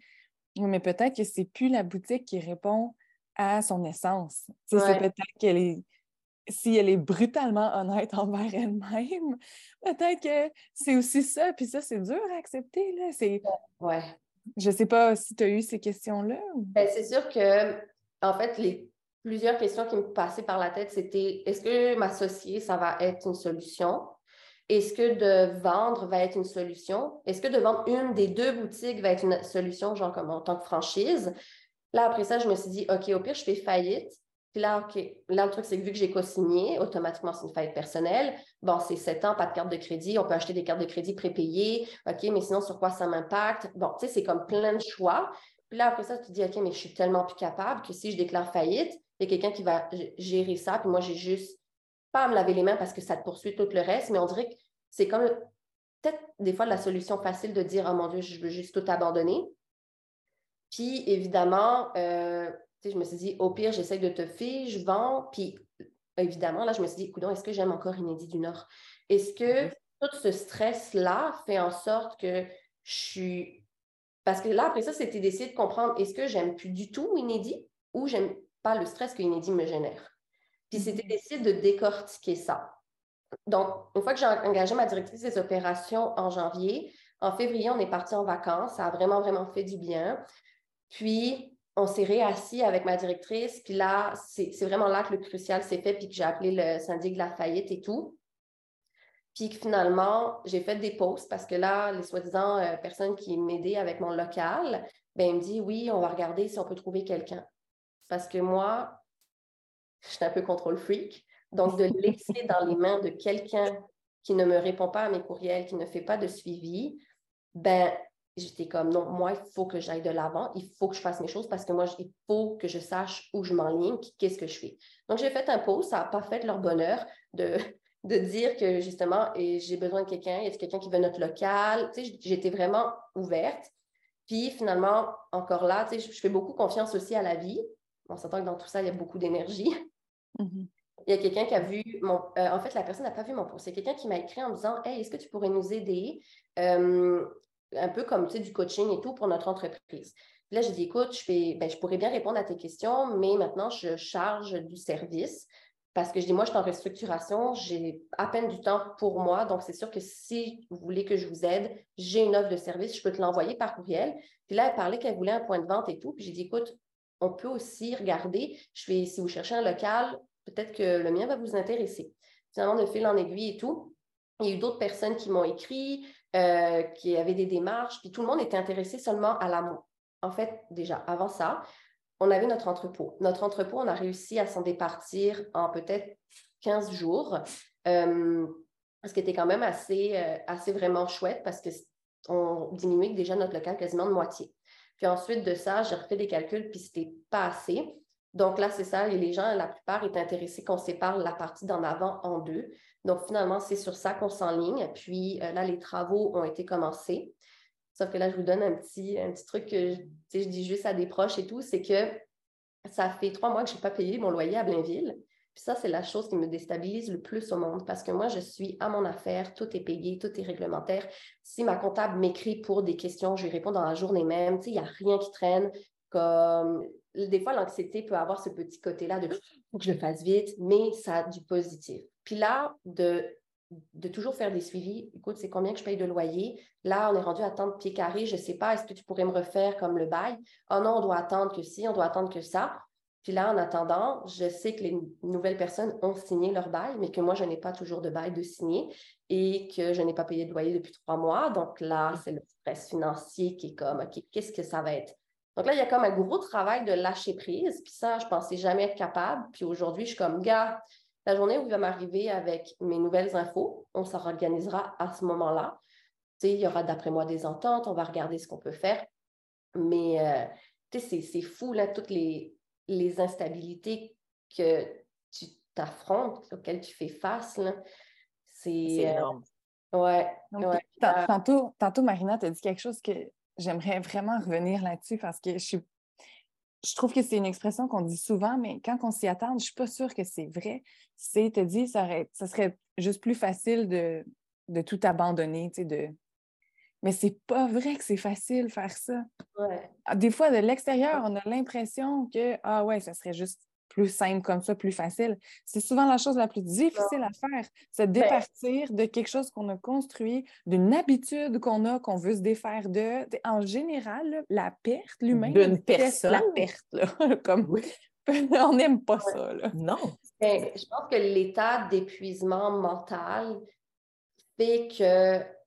mais peut-être que c'est plus la boutique qui répond à son essence. C'est peut-être qu'elle est, si elle est brutalement honnête envers elle-même, peut-être que c'est aussi ça. Puis ça, c'est dur à accepter. Là. C'est... Ouais. Je sais pas si tu as eu ces questions-là. Ben, c'est sûr que, en fait, les plusieurs questions qui me passaient par la tête, c'était est-ce que m'associer, ça va être une solution? Est-ce que de vendre va être une solution? Est-ce que de vendre une des deux boutiques va être une solution, genre comme en tant que franchise? Là, après ça, je me suis dit, OK, au pire, je fais faillite. Puis là, OK, là, le truc, c'est que vu que j'ai co-signé, automatiquement, c'est une faillite personnelle. Bon, c'est sept ans, pas de carte de crédit. On peut acheter des cartes de crédit prépayées. OK, mais sinon, sur quoi ça m'impacte? Bon, tu sais, c'est comme plein de choix. Puis là, après ça, tu te dis, OK, mais je suis tellement plus capable que si je déclare faillite, il y a quelqu'un qui va gérer ça. Puis moi, j'ai juste pas à me laver les mains parce que ça te poursuit tout le reste, mais on dirait que c'est comme peut-être des fois la solution facile de dire, oh mon Dieu, je veux juste tout abandonner. Puis évidemment, euh, je me suis dit, au pire, j'essaie de te faire, je vends. Puis évidemment, là, je me suis dit, écoute, est-ce que j'aime encore Inédit du Nord? Est-ce que tout ce stress-là fait en sorte que je suis. Parce que là, après ça, c'était d'essayer de comprendre, est-ce que j'aime plus du tout Inédit ou j'aime pas le stress que Inédit me génère? Puis c'était d'essayer de décortiquer ça. Donc, une fois que j'ai engagé ma directrice des opérations en janvier, en février, on est parti en vacances. Ça a vraiment, vraiment fait du bien. Puis, on s'est réassis avec ma directrice. Puis là, c'est vraiment là que le crucial s'est fait, puis que j'ai appelé le syndic de la faillite et tout. Puis finalement, j'ai fait des posts parce que là, les soi-disant euh, personnes qui m'aidaient avec mon local, ben, me dit oui, on va regarder si on peut trouver quelqu'un. Parce que moi, je suis un peu contrôle freak. Donc, de laisser dans les mains de quelqu'un qui ne me répond pas à mes courriels, qui ne fait pas de suivi, ben, j'étais comme non, moi, il faut que j'aille de l'avant, il faut que je fasse mes choses parce que moi, il faut que je sache où je m'enligne, qu'est-ce que je fais. Donc, j'ai fait un post, ça n'a pas fait leur bonheur de, de dire que justement, j'ai besoin de quelqu'un, il y a quelqu'un qui veut notre local? Tu sais, j'étais vraiment ouverte. Puis finalement, encore là, tu sais, je fais beaucoup confiance aussi à la vie. On s'entend que dans tout ça, il y a beaucoup d'énergie. Mm-hmm. Il y a quelqu'un qui a vu mon. Euh, en fait, la personne n'a pas vu mon post. C'est quelqu'un qui m'a écrit en me disant Hey, est-ce que tu pourrais nous aider euh, Un peu comme tu sais, du coaching et tout pour notre entreprise? là, j'ai dit Écoute, je, fais, ben, je pourrais bien répondre à tes questions, mais maintenant, je charge du service. Parce que je dis, moi, je suis en restructuration, j'ai à peine du temps pour moi. Donc, c'est sûr que si vous voulez que je vous aide, j'ai une offre de service, je peux te l'envoyer par courriel. Puis là, elle parlait qu'elle voulait un point de vente et tout. Puis j'ai dit, écoute, on peut aussi regarder. Je fais, si vous cherchez un local, peut-être que le mien va vous intéresser. Finalement, de fil en aiguille et tout, il y a eu d'autres personnes qui m'ont écrit, euh, qui avaient des démarches, puis tout le monde était intéressé seulement à l'amour. En fait, déjà, avant ça, on avait notre entrepôt. Notre entrepôt, on a réussi à s'en départir en peut-être 15 jours, euh, ce qui était quand même assez, euh, assez vraiment chouette parce qu'on diminuait déjà notre local quasiment de moitié. Puis ensuite de ça, j'ai refait des calculs, puis c'était pas assez. Donc là, c'est ça, et les gens, la plupart, étaient intéressés qu'on sépare la partie d'en avant en deux. Donc finalement, c'est sur ça qu'on s'enligne. Puis euh, là, les travaux ont été commencés. Sauf que là, je vous donne un petit, un petit truc que je, dis juste à des proches et tout, c'est que ça fait trois mois que je n'ai pas payé mon loyer à Blainville. Puis ça, c'est la chose qui me déstabilise le plus au monde parce que moi, je suis à mon affaire, tout est payé, tout est réglementaire. Si ma comptable m'écrit pour des questions, je lui réponds dans la journée même. Il n'y a rien qui traîne. Comme des fois, l'anxiété peut avoir ce petit côté-là de faut que je le fasse vite, mais ça a du positif. Puis là, de, de toujours faire des suivis, écoute, c'est combien que je paye de loyer? Là, on est rendu à tant de pieds carrés, je ne sais pas, est-ce que tu pourrais me refaire comme le bail? Oh non, on doit attendre que si, on doit attendre que ça. Puis là, en attendant, je sais que les nouvelles personnes ont signé leur bail, mais que moi, je n'ai pas toujours de bail de signer et que je n'ai pas payé de loyer depuis trois mois. Donc là, c'est le stress financier qui est comme, OK, qu'est-ce que ça va être? Donc là, il y a comme un gros travail de lâcher prise. Puis ça, je pensais jamais être capable. Puis aujourd'hui, je suis comme, gars, la journée où il va m'arriver avec mes nouvelles infos, on s'organisera à ce moment-là. Tu sais, il y aura d'après moi des ententes, on va regarder ce qu'on peut faire. Mais euh, tu sais, c'est fou, là, toutes les, les instabilités que tu t'affrontes, auxquelles tu fais face. C'est euh, énorme. ouais, Tantôt, tantôt, Marina, tu as dit quelque chose que j'aimerais vraiment revenir là-dessus parce que je suis je trouve que c'est une expression qu'on dit souvent, mais quand on s'y attend, je ne suis pas sûre que c'est vrai. C'est te dire, ça, ça serait juste plus facile de, de tout abandonner, tu sais, de, mais c'est pas vrai que c'est facile faire ça. Ah, des fois, de l'extérieur, on a l'impression que, ah ouais, ça serait juste plus simple comme ça, plus facile. C'est souvent la chose la plus difficile à faire, c'est de ben départir de quelque chose qu'on a construit, d'une habitude qu'on a, qu'on veut se défaire de. En général, la perte, l'humain, d'une personne. La perte, comme on n'aime pas ça. Non. Ben, je pense que l'état d'épuisement mental fait que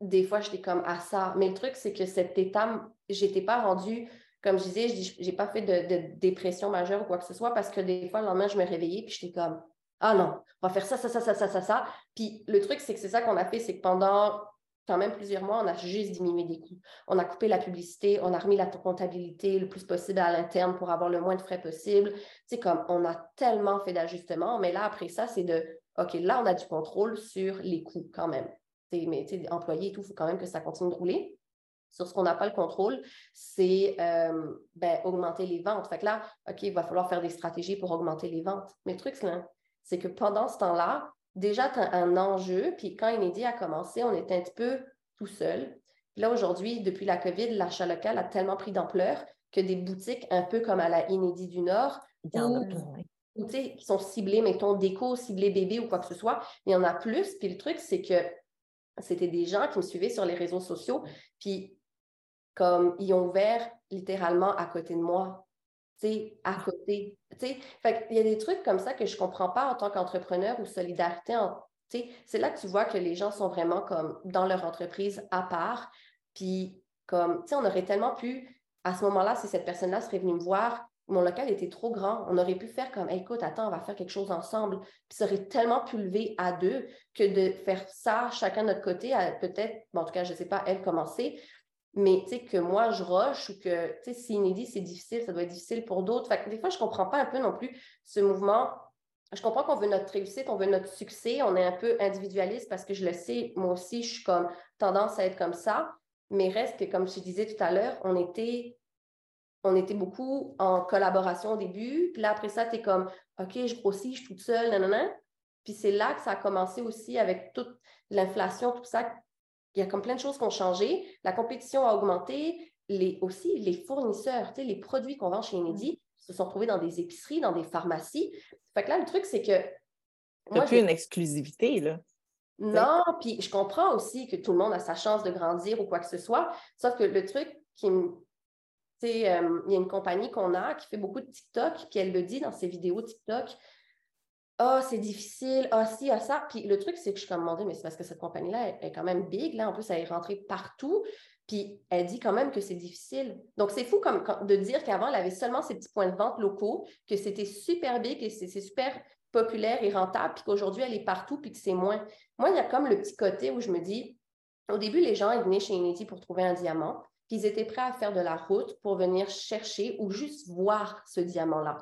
des fois, j'étais comme à ça. Mais le truc, c'est que cet état, j'étais pas rendue, comme je disais, je n'ai pas fait de, dépression majeure ou quoi que ce soit parce que des fois, le lendemain, je me réveillais puis j'étais comme, ah non, on va faire ça, ça, ça, ça, ça, ça, ça. Puis le truc, c'est que c'est ça qu'on a fait, c'est que pendant quand même plusieurs mois, on a juste diminué des coûts. On a coupé la publicité, on a remis la comptabilité le plus possible à l'interne pour avoir le moins de frais possible. C'est comme, on a tellement fait d'ajustements, mais là, après ça, c'est de, OK, là, on a du contrôle sur les coûts quand même mais employés et tout, il faut quand même que ça continue de rouler. Sur ce qu'on n'a pas le contrôle, c'est euh, ben, augmenter les ventes. Fait que là, OK, il va falloir faire des stratégies pour augmenter les ventes. Mais le truc, c'est que pendant ce temps-là, déjà, tu as un enjeu. Puis quand Inédit a commencé, on était un petit peu tout seul. Puis là, aujourd'hui, depuis la COVID, l'achat local a tellement pris d'ampleur que des boutiques un peu comme à la Inédit du Nord, plein. qui sont ciblées, mettons, déco, ciblées bébé ou quoi que ce soit, il y en a plus. Puis le truc, c'est que c'était des gens qui me suivaient sur les réseaux sociaux, puis comme ils ont ouvert littéralement à côté de moi, tu sais, à côté, tu sais. Fait il y a des trucs comme ça que je comprends pas en tant qu'entrepreneur ou solidarité, tu sais. C'est là que tu vois que les gens sont vraiment comme dans leur entreprise à part, puis comme, tu sais, on aurait tellement pu, à ce moment-là, si cette personne-là serait venue me voir, mon local était trop grand. On aurait pu faire comme écoute, attends, on va faire quelque chose ensemble. Puis ça aurait tellement pu lever à deux que de faire ça chacun de notre côté, peut-être, en tout cas, je ne sais pas, elle commencer, mais tu sais, que moi je rush ou que tu sais, si inédit, c'est difficile, ça doit être difficile pour d'autres. Fait que des fois, je ne comprends pas un peu non plus ce mouvement. Je comprends qu'on veut notre réussite, on veut notre succès, on est un peu individualiste parce que je le sais, moi aussi, je suis comme tendance à être comme ça. Mais reste que, comme je disais tout à l'heure, on était on était beaucoup en collaboration au début. Puis là, après ça, tu es comme, OK, je grossis, je suis toute seule, nanana. Puis c'est là que ça a commencé aussi avec toute l'inflation, tout ça. Il y a comme plein de choses qui ont changé. La compétition a augmenté. Les, aussi, les fournisseurs, les produits qu'on vend chez Enedi se sont trouvés dans des épiceries, dans des pharmacies. Fait que là, le truc, c'est que. Tu plus une exclusivité, là. Non, puis je comprends aussi que tout le monde a sa chance de grandir ou quoi que ce soit. Sauf que le truc qui me euh, il y a une compagnie qu'on a qui fait beaucoup de TikTok, puis elle le dit dans ses vidéos TikTok. Ah, c'est difficile, ah, si, ah, ça. Puis le truc, c'est que je suis comme demandé, mais c'est parce que cette compagnie-là est quand même big. Là, en plus, elle est rentrée partout. Puis elle dit quand même que c'est difficile. Donc, c'est fou comme, de dire qu'avant, elle avait seulement ses petits points de vente locaux, que c'était super big et c'est super populaire et rentable, puis qu'aujourd'hui, elle est partout, puis que c'est moins. Moi, il y a comme le petit côté où je me dis, au début, les gens, ils venaient chez Unity pour trouver un diamant qu'ils étaient prêts à faire de la route pour venir chercher ou juste voir ce diamant-là.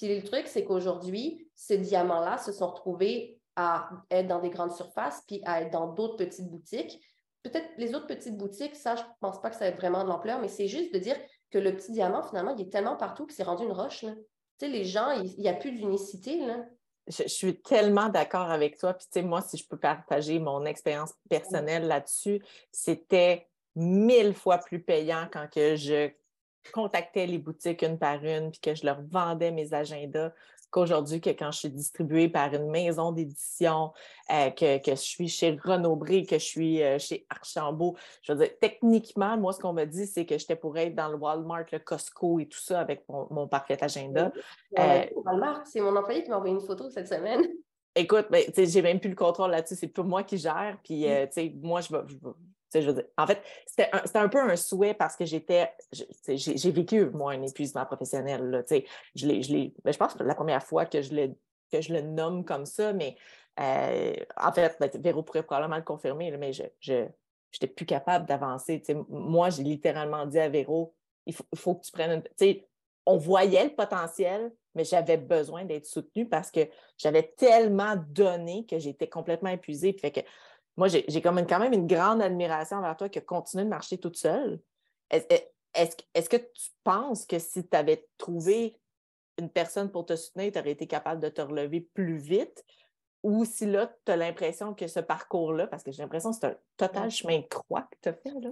Puis le truc, c'est qu'aujourd'hui, ces diamants-là se sont retrouvés à être dans des grandes surfaces, puis à être dans d'autres petites boutiques. Peut-être les autres petites boutiques, ça, je ne pense pas que ça ait vraiment de l'ampleur, mais c'est juste de dire que le petit diamant, finalement, il est tellement partout que c'est rendu une roche. Tu sais, les gens, il n'y a plus d'unicité. Je, je, suis tellement d'accord avec toi. Puis, tu sais, moi, si je peux partager mon expérience personnelle là-dessus, c'était mille fois plus payant quand que je contactais les boutiques une par une, puis que je leur vendais mes agendas, qu'aujourd'hui, que quand je suis distribuée par une maison d'édition, euh, que, je suis chez Renaud Bré, que je suis euh, chez Archambault, je veux dire, techniquement, moi, ce qu'on me dit, c'est que j'étais pour être dans le Walmart, le Costco et tout ça avec mon, parfait agenda. Walmart, c'est mon employé qui m'a envoyé une photo cette semaine. Écoute, ben, j'ai même plus le contrôle là-dessus, c'est pas moi qui gère. Puis, moi, je vais, en fait, c'était un, peu un souhait parce que j'étais, j'ai vécu, moi, un épuisement professionnel. Je, je, ben, je pense que la première fois que je le, que je le nomme comme ça, mais euh, en fait, ben, Véro pourrait probablement le confirmer, mais je n'étais plus capable d'avancer. Moi, j'ai littéralement dit à Véro, il faut, que tu prennes une. On voyait le potentiel, mais j'avais besoin d'être soutenue parce que j'avais tellement donné que j'étais complètement épuisée. Fait que moi, j'ai quand même, quand même une grande admiration envers toi qui a continué de marcher toute seule. Est-ce que tu penses que si tu avais trouvé une personne pour te soutenir, tu aurais été capable de te relever plus vite? Ou si là, tu as l'impression que ce parcours-là, parce que j'ai l'impression que c'est un total chemin de croix que tu as fait, là.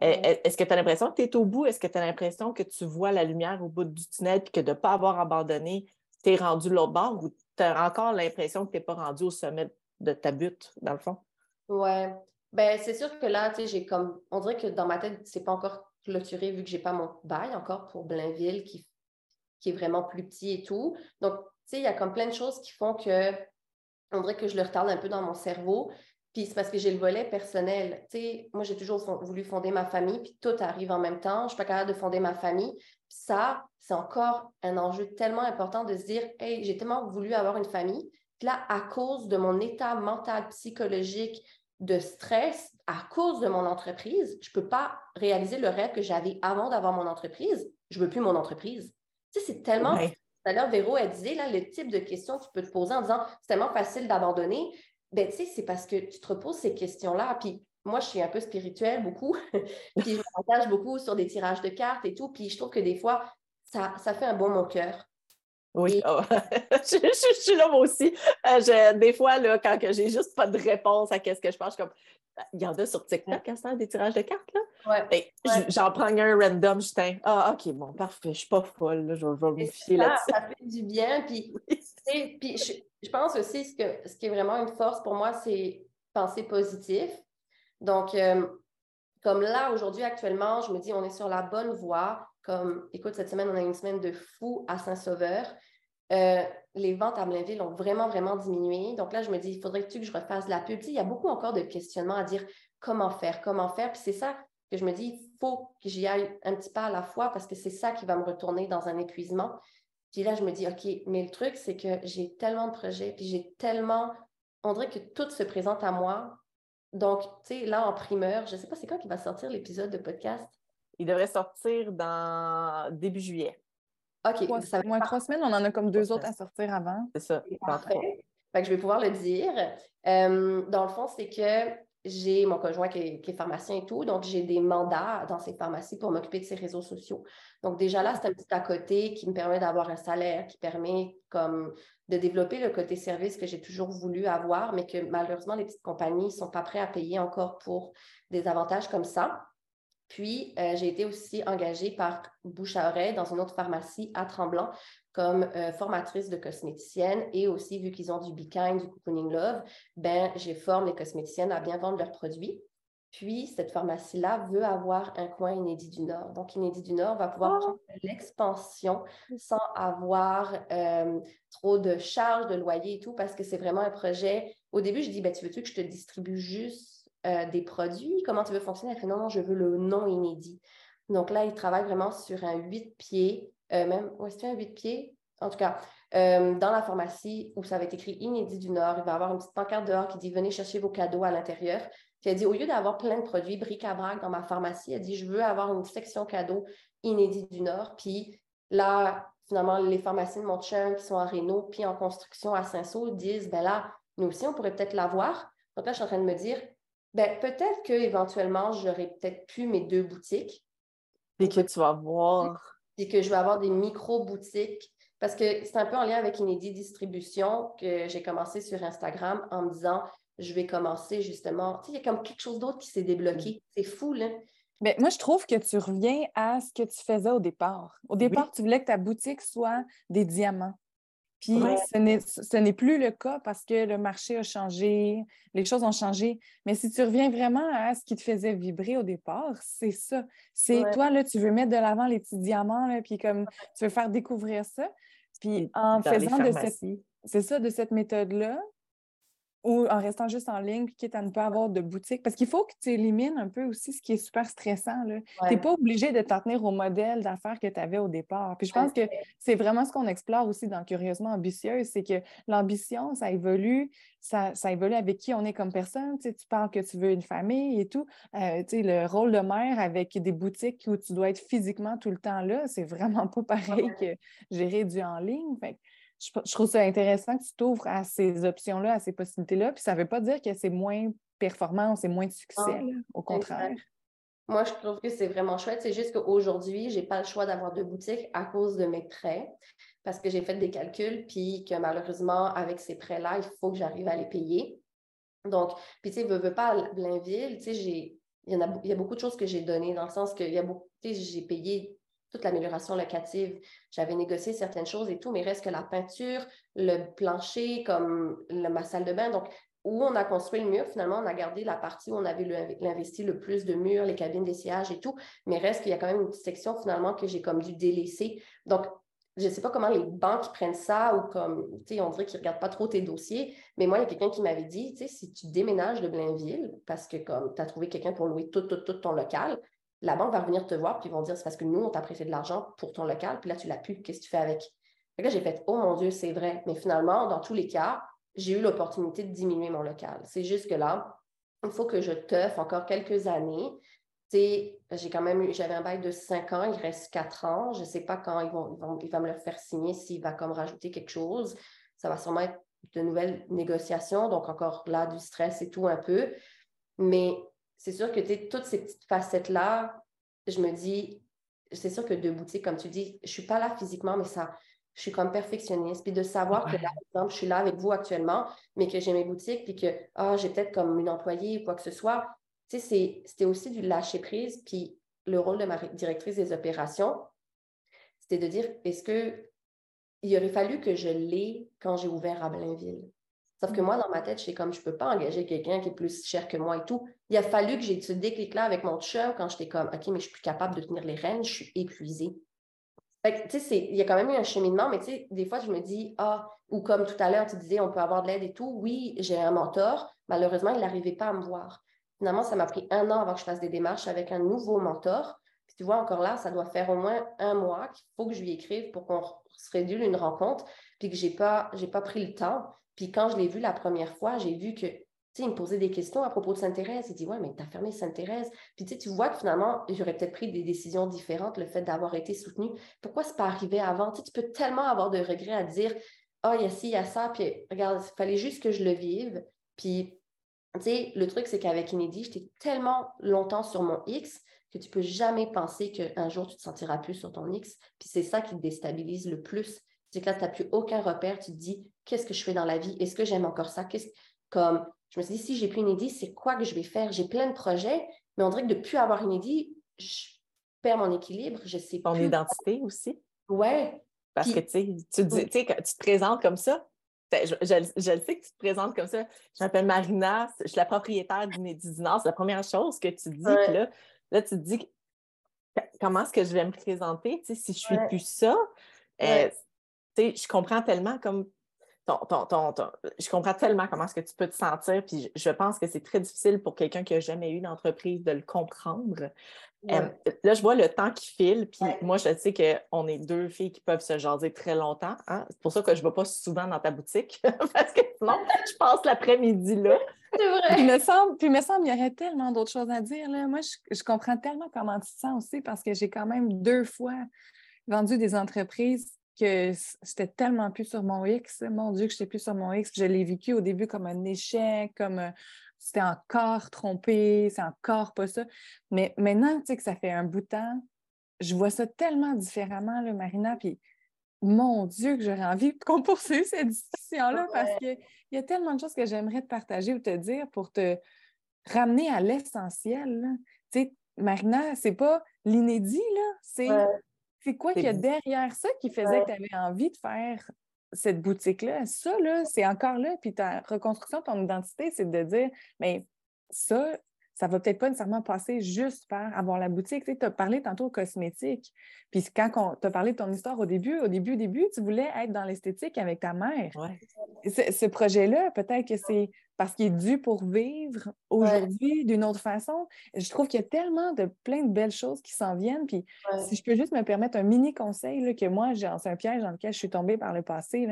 Est-ce que tu as l'impression que tu es au bout? Est-ce que tu as l'impression que tu vois la lumière au bout du tunnel et que de ne pas avoir abandonné, tu es rendu l'autre bord ou tu as encore l'impression que tu n'es pas rendu au sommet de ta butte, dans le fond? Ouais. Ben, c'est sûr que là, tu sais, j'ai comme. On dirait que dans ma tête, c'est pas encore clôturé vu que j'ai pas mon bail encore pour Blainville qui, qui est vraiment plus petit et tout. Donc, tu sais, il y a comme plein de choses qui font que. On dirait que je le retarde un peu dans mon cerveau. Puis c'est parce que j'ai le volet personnel. Tu sais, moi, j'ai toujours voulu fonder ma famille, puis tout arrive en même temps. Je ne suis pas capable de fonder ma famille. Ça, c'est encore un enjeu tellement important de se dire, hey, j'ai tellement voulu avoir une famille. Puis là, à cause de mon état mental, psychologique, de stress à cause de mon entreprise, je ne peux pas réaliser le rêve que j'avais avant d'avoir mon entreprise. Je ne veux plus mon entreprise. Tu sais, c'est tellement. Tout à l'heure, Véro, elle disait, là, le type de questions que tu peux te poser en disant c'est tellement facile d'abandonner. Ben, tu sais, c'est parce que tu te reposes ces questions-là. Puis moi, je suis un peu spirituelle beaucoup. puis je me partage beaucoup sur des tirages de cartes et tout. Puis je trouve que des fois, ça, ça fait un bon mon cœur. Oui, oh. je, suis là moi aussi. Euh, des fois, là, quand j'ai juste pas de réponse à qu'est-ce que je pense, comme il y en a sur TikTok, à ça, des tirages de cartes, là? Ben, j'en prends un random, je tiens. Ah, OK, bon, parfait, je suis pas folle, je, vais me fier là-dessus. Ça fait du bien, puis, puis je, pense aussi ce, que, ce qui est vraiment une force pour moi, c'est penser positif. Donc, euh, comme là, aujourd'hui, actuellement, je me dis, on est sur la bonne voie. Écoute, cette semaine, on a une semaine de fou à Saint-Sauveur. Euh, les ventes à Blainville ont vraiment, vraiment diminué. Donc là, je me dis, il faudrait que je refasse la pub. il y a beaucoup encore de questionnements à dire comment faire, comment faire. Puis c'est ça que je me dis, il faut que j'y aille un petit pas à la fois parce que c'est ça qui va me retourner dans un épuisement. Puis là, je me dis, OK, mais le truc, c'est que j'ai tellement de projets, puis j'ai tellement. On dirait que tout se présente à moi. Donc, tu sais, là, en primeur, je ne sais pas c'est quand qui va sortir l'épisode de podcast? Il devrait sortir dans début juillet. OK. Trois, ça moins trois semaines, on en a comme deux autres à sortir avant. C'est ça. Parfait. Fait que je vais pouvoir le dire. Euh, dans le fond, c'est que j'ai mon conjoint qui est, pharmacien et tout, donc j'ai des mandats dans ces pharmacies pour m'occuper de ces réseaux sociaux. Donc déjà là, c'est un petit à côté qui me permet d'avoir un salaire, qui permet comme de développer le côté service que j'ai toujours voulu avoir, mais que malheureusement, les petites compagnies ne sont pas prêtes à payer encore pour des avantages comme ça. Puis, euh, j'ai été aussi engagée par Bouche à oreille dans une autre pharmacie à Tremblant comme euh, formatrice de cosméticienne et aussi, vu qu'ils ont du Be du Cocooning Love, ben, j'ai forme les cosméticiennes à bien vendre leurs produits. Puis, cette pharmacie-là veut avoir un coin Inédit du Nord. Donc, Inédit du Nord va pouvoir oh! prendre l'expansion sans avoir euh, trop de charges de loyer et tout, parce que c'est vraiment un projet. Au début, je dis, ben, tu veux-tu que je te distribue juste euh, des produits, comment tu veux fonctionner? Elle fait non, non, je veux le nom inédit. Donc là, il travaille vraiment sur un 8 pieds, euh, même, où est-ce un 8 pieds? En tout cas, euh, dans la pharmacie où ça va être écrit Inédit du Nord, il va y avoir une petite pancarte dehors qui dit Venez chercher vos cadeaux à l'intérieur. Puis elle dit Au lieu d'avoir plein de produits bric-à-brac dans ma pharmacie, elle dit Je veux avoir une section cadeaux Inédit du Nord. Puis là, finalement, les pharmacies de Montchamp qui sont à Rénault, puis en construction à Saint-Saul, disent Ben là, nous aussi, on pourrait peut-être l'avoir. Donc là, je suis en train de me dire ben, peut-être qu'éventuellement, j'aurai peut-être plus mes deux boutiques. Et que tu vas voir. Et que je vais avoir des micro-boutiques. Parce que c'est un peu en lien avec Inédit Distribution que j'ai commencé sur Instagram en me disant je vais commencer justement. Tu sais, il y a comme quelque chose d'autre qui s'est débloqué. C'est fou, là. Mais moi, je trouve que tu reviens à ce que tu faisais au départ. Au départ, tu voulais que ta boutique soit des diamants. Puis ce n'est plus le cas parce que le marché a changé, les choses ont changé. Mais si tu reviens vraiment à ce qui te faisait vibrer au départ, c'est ça. C'est toi, là, tu veux mettre de l'avant les petits diamants, là, puis comme tu veux faire découvrir ça. Puis en faisant de cette, c'est ça, de cette méthode-là, ou en restant juste en ligne, puis quitte à ne pas avoir de boutique. Parce qu'il faut que tu élimines un peu aussi ce qui est super stressant. Tu n'es pas obligé de t'en tenir au modèle d'affaires que tu avais au départ. Puis je pense que c'est vraiment ce qu'on explore aussi dans Curieusement Ambitieuse, c'est que l'ambition, ça évolue, ça, ça, évolue avec qui on est comme personne. Tu, tu parles que tu veux une famille et tout. Euh, tu sais, le rôle de mère avec des boutiques où tu dois être physiquement tout le temps là, c'est vraiment pas pareil que gérer du en ligne. Fait je, trouve ça intéressant que tu t'ouvres à ces options-là, à ces possibilités-là. Puis ça ne veut pas dire que c'est moins performant, c'est moins de succès, au contraire. Moi, je trouve que c'est vraiment chouette. C'est juste qu'aujourd'hui, je n'ai pas le choix d'avoir deux boutiques à cause de mes prêts, parce que j'ai fait des calculs, puis que malheureusement, avec ces prêts-là, il faut que j'arrive à les payer. Donc, puis tu sais, veux, veux pas à Blainville, tu sais, il y, en a, il y a beaucoup de choses que j'ai données, dans le sens que y a beaucoup, j'ai payé toute l'amélioration locative. J'avais négocié certaines choses et tout, mais reste que la peinture, le plancher, comme ma salle de bain. Donc, où on a construit le mur, finalement, on a gardé la partie où on avait investi le plus de murs, les cabines d'essayage et tout, mais reste qu'il y a quand même une petite section finalement que j'ai comme dû délaisser. Donc, je ne sais pas comment les banques prennent ça ou comme, tu sais, on dirait qu'ils ne regardent pas trop tes dossiers, mais moi, il y a quelqu'un qui m'avait dit, tu sais, si tu déménages de Blainville, parce que comme tu as trouvé quelqu'un pour louer tout, tout, tout ton local, la banque va revenir te voir, puis ils vont dire c'est parce que nous, on t'a prêté de l'argent pour ton local, puis là, tu l'as plus, qu'est-ce que tu fais avec? là, j'ai fait Oh mon Dieu, c'est vrai. Mais finalement, dans tous les cas, j'ai eu l'opportunité de diminuer mon local. C'est juste que là, il faut que je teuf encore quelques années. J'ai quand même j'avais un bail de 5 ans, il reste 4 ans. Je ne sais pas quand il va me le faire signer, s'il va comme rajouter quelque chose. Ça va sûrement être de nouvelles négociations, donc encore là, du stress et tout un peu. Mais c'est sûr que toutes ces petites facettes-là, je me dis, c'est sûr que deux boutiques, comme tu dis, je ne suis pas là physiquement, mais ça, je suis comme perfectionniste. Puis de savoir que, là, par exemple, je suis là avec vous actuellement, mais que j'ai mes boutiques, puis que oh, j'ai peut-être comme une employée ou quoi que ce soit, tu sais, c'était aussi du lâcher-prise. Puis le rôle de ma directrice des opérations, c'était de dire, est-ce que il aurait fallu que je l'ai quand j'ai ouvert à Blainville? Sauf que moi, dans ma tête, je sais comme je peux pas engager quelqu'un qui est plus cher que moi et tout. Il a fallu que j'ai ce déclic-là avec mon chum quand j'étais comme OK, mais je suis plus capable de tenir les rênes, je suis épuisée. il y a quand même eu un cheminement, mais tu sais, des fois, je me dis, ah, ou comme tout à l'heure, tu disais, on peut avoir de l'aide et tout. Oui, j'ai un mentor. Malheureusement, il n'arrivait pas à me voir. Finalement, ça m'a pris un an avant que je fasse des démarches avec un nouveau mentor. Puis tu vois, encore là, ça doit faire au moins un mois qu'il faut que je lui écrive pour qu'on se réduise une rencontre, puis que je n'ai pas pris le temps. Puis quand je l'ai vu la première fois, j'ai vu que, tu sais, il me posait des questions à propos de Sainte-Thérèse. Il dit, ouais, mais tu as fermé Sainte-Thérèse. Puis tu vois que finalement, j'aurais peut-être pris des décisions différentes, le fait d'avoir été soutenu. Pourquoi c'est pas arrivé avant? Tu peux tellement avoir de regrets à dire, ah, oh, il y a ci, il y a ça. Puis regarde, il fallait juste que je le vive. Puis, tu sais, le truc, c'est qu'avec Inédit, j'étais tellement longtemps sur mon X que tu peux jamais penser qu'un jour, tu te sentiras plus sur ton X. Puis c'est ça qui te déstabilise le plus c'est que là, tu n'as plus aucun repère. Tu te dis, qu'est-ce que je fais dans la vie? Est-ce que j'aime encore ça? Comme, je me suis dit, si j'ai plus une idée, c'est quoi que je vais faire? J'ai plein de projets, mais on dirait que de ne plus avoir une idée, je perds mon équilibre. Je sais Ton identité aussi? Ouais. Parce que tu, tu, dis, tu te présentes comme ça. Je, le sais que tu te présentes comme ça. Je m'appelle Marina, je suis la propriétaire d'Inédit C'est la première chose que tu dis. Là, là, tu te dis comment est-ce que je vais me présenter? Si je ne suis plus ça? Euh, je comprends tellement comme je comprends tellement comment est-ce que tu peux te sentir, puis je pense que c'est très difficile pour quelqu'un qui n'a jamais eu d'entreprise de le comprendre. là, je vois le temps qui file, puis moi, je sais qu'on est deux filles qui peuvent se jaser très longtemps. Hein. C'est pour ça que je ne vais pas souvent dans ta boutique, parce que sinon, je passe l'après-midi là. C'est vrai. Puis, me semble, puis me semble, il y aurait tellement d'autres choses à dire. Là. Moi, je, je comprends tellement comment tu te sens aussi, parce que j'ai quand même deux fois vendu des entreprises que j'étais tellement plus sur mon X. Mon Dieu, que j'étais plus sur mon X. Je l'ai vécu au début comme un échec, comme euh, c'était encore trompé, c'est encore pas ça. Mais maintenant, tu sais que ça fait un bout de temps, je vois ça tellement différemment, là, Marina. Puis, mon Dieu, que j'aurais envie qu'on poursuive cette discussion-là parce qu'il y a tellement de choses que j'aimerais te partager ou te dire pour te ramener à l'essentiel. Tu sais, Marina, c'est pas l'inédit, là. C'est c'est quoi qu'il y a derrière ça qui faisait que tu avais envie de faire cette boutique-là? Ça, là, c'est encore là. Puis ta reconstruction de ton identité, c'est de dire, mais ça, ça va peut-être pas nécessairement passer juste par avoir la boutique. Tu as parlé tantôt cosmétique. Puis quand tu as parlé de ton histoire au début, au début, au début, tu voulais être dans l'esthétique avec ta mère. Ce, projet-là, peut-être que c'est parce qu'il est dû pour vivre aujourd'hui d'une autre façon. Je trouve qu'il y a tellement de plein de belles choses qui s'en viennent. Puis si je peux juste me permettre un mini conseil que moi, c'est un piège dans lequel je suis tombée par le passé.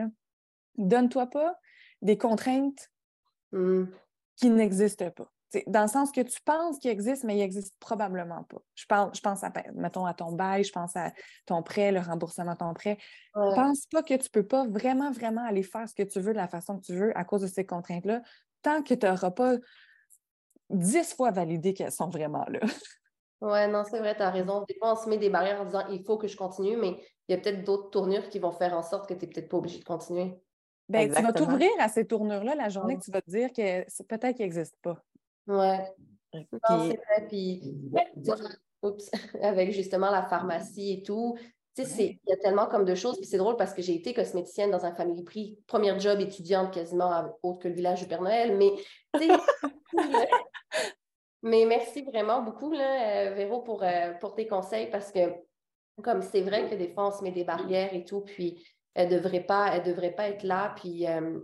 Donne-toi pas des contraintes mmh. qui n'existent pas dans le sens que tu penses qu'il existe, mais il n'existe probablement pas. Je, parle, je pense à, mettons, à ton bail, je pense à ton prêt, le remboursement de ton prêt. Ne pense pas que tu ne peux pas vraiment, vraiment aller faire ce que tu veux de la façon que tu veux à cause de ces contraintes-là, tant que tu n'auras pas dix fois validé qu'elles sont vraiment là. Oui, non, c'est vrai, tu as raison. Des fois, on se met des barrières en disant il faut que je continue, mais il y a peut-être d'autres tournures qui vont faire en sorte que tu n'es peut-être pas obligé de continuer. Ben, tu vas t'ouvrir à ces tournures-là la journée que tu vas te dire que peut-être qu'ils n'existent pas. Ouais. c'est vrai. Puis, oups, avec justement la pharmacie et tout, tu sais, il y a tellement comme de choses. Puis c'est drôle parce que j'ai été cosméticienne dans un family prix, premier job étudiante quasiment autre que le village du Père Noël. Mais, mais merci vraiment beaucoup, là, euh, Véro, pour, euh, pour tes conseils parce que, comme c'est vrai que des fois, on se met des barrières et tout, puis elle ne devrait, pas, devrait pas être là. Puis, euh,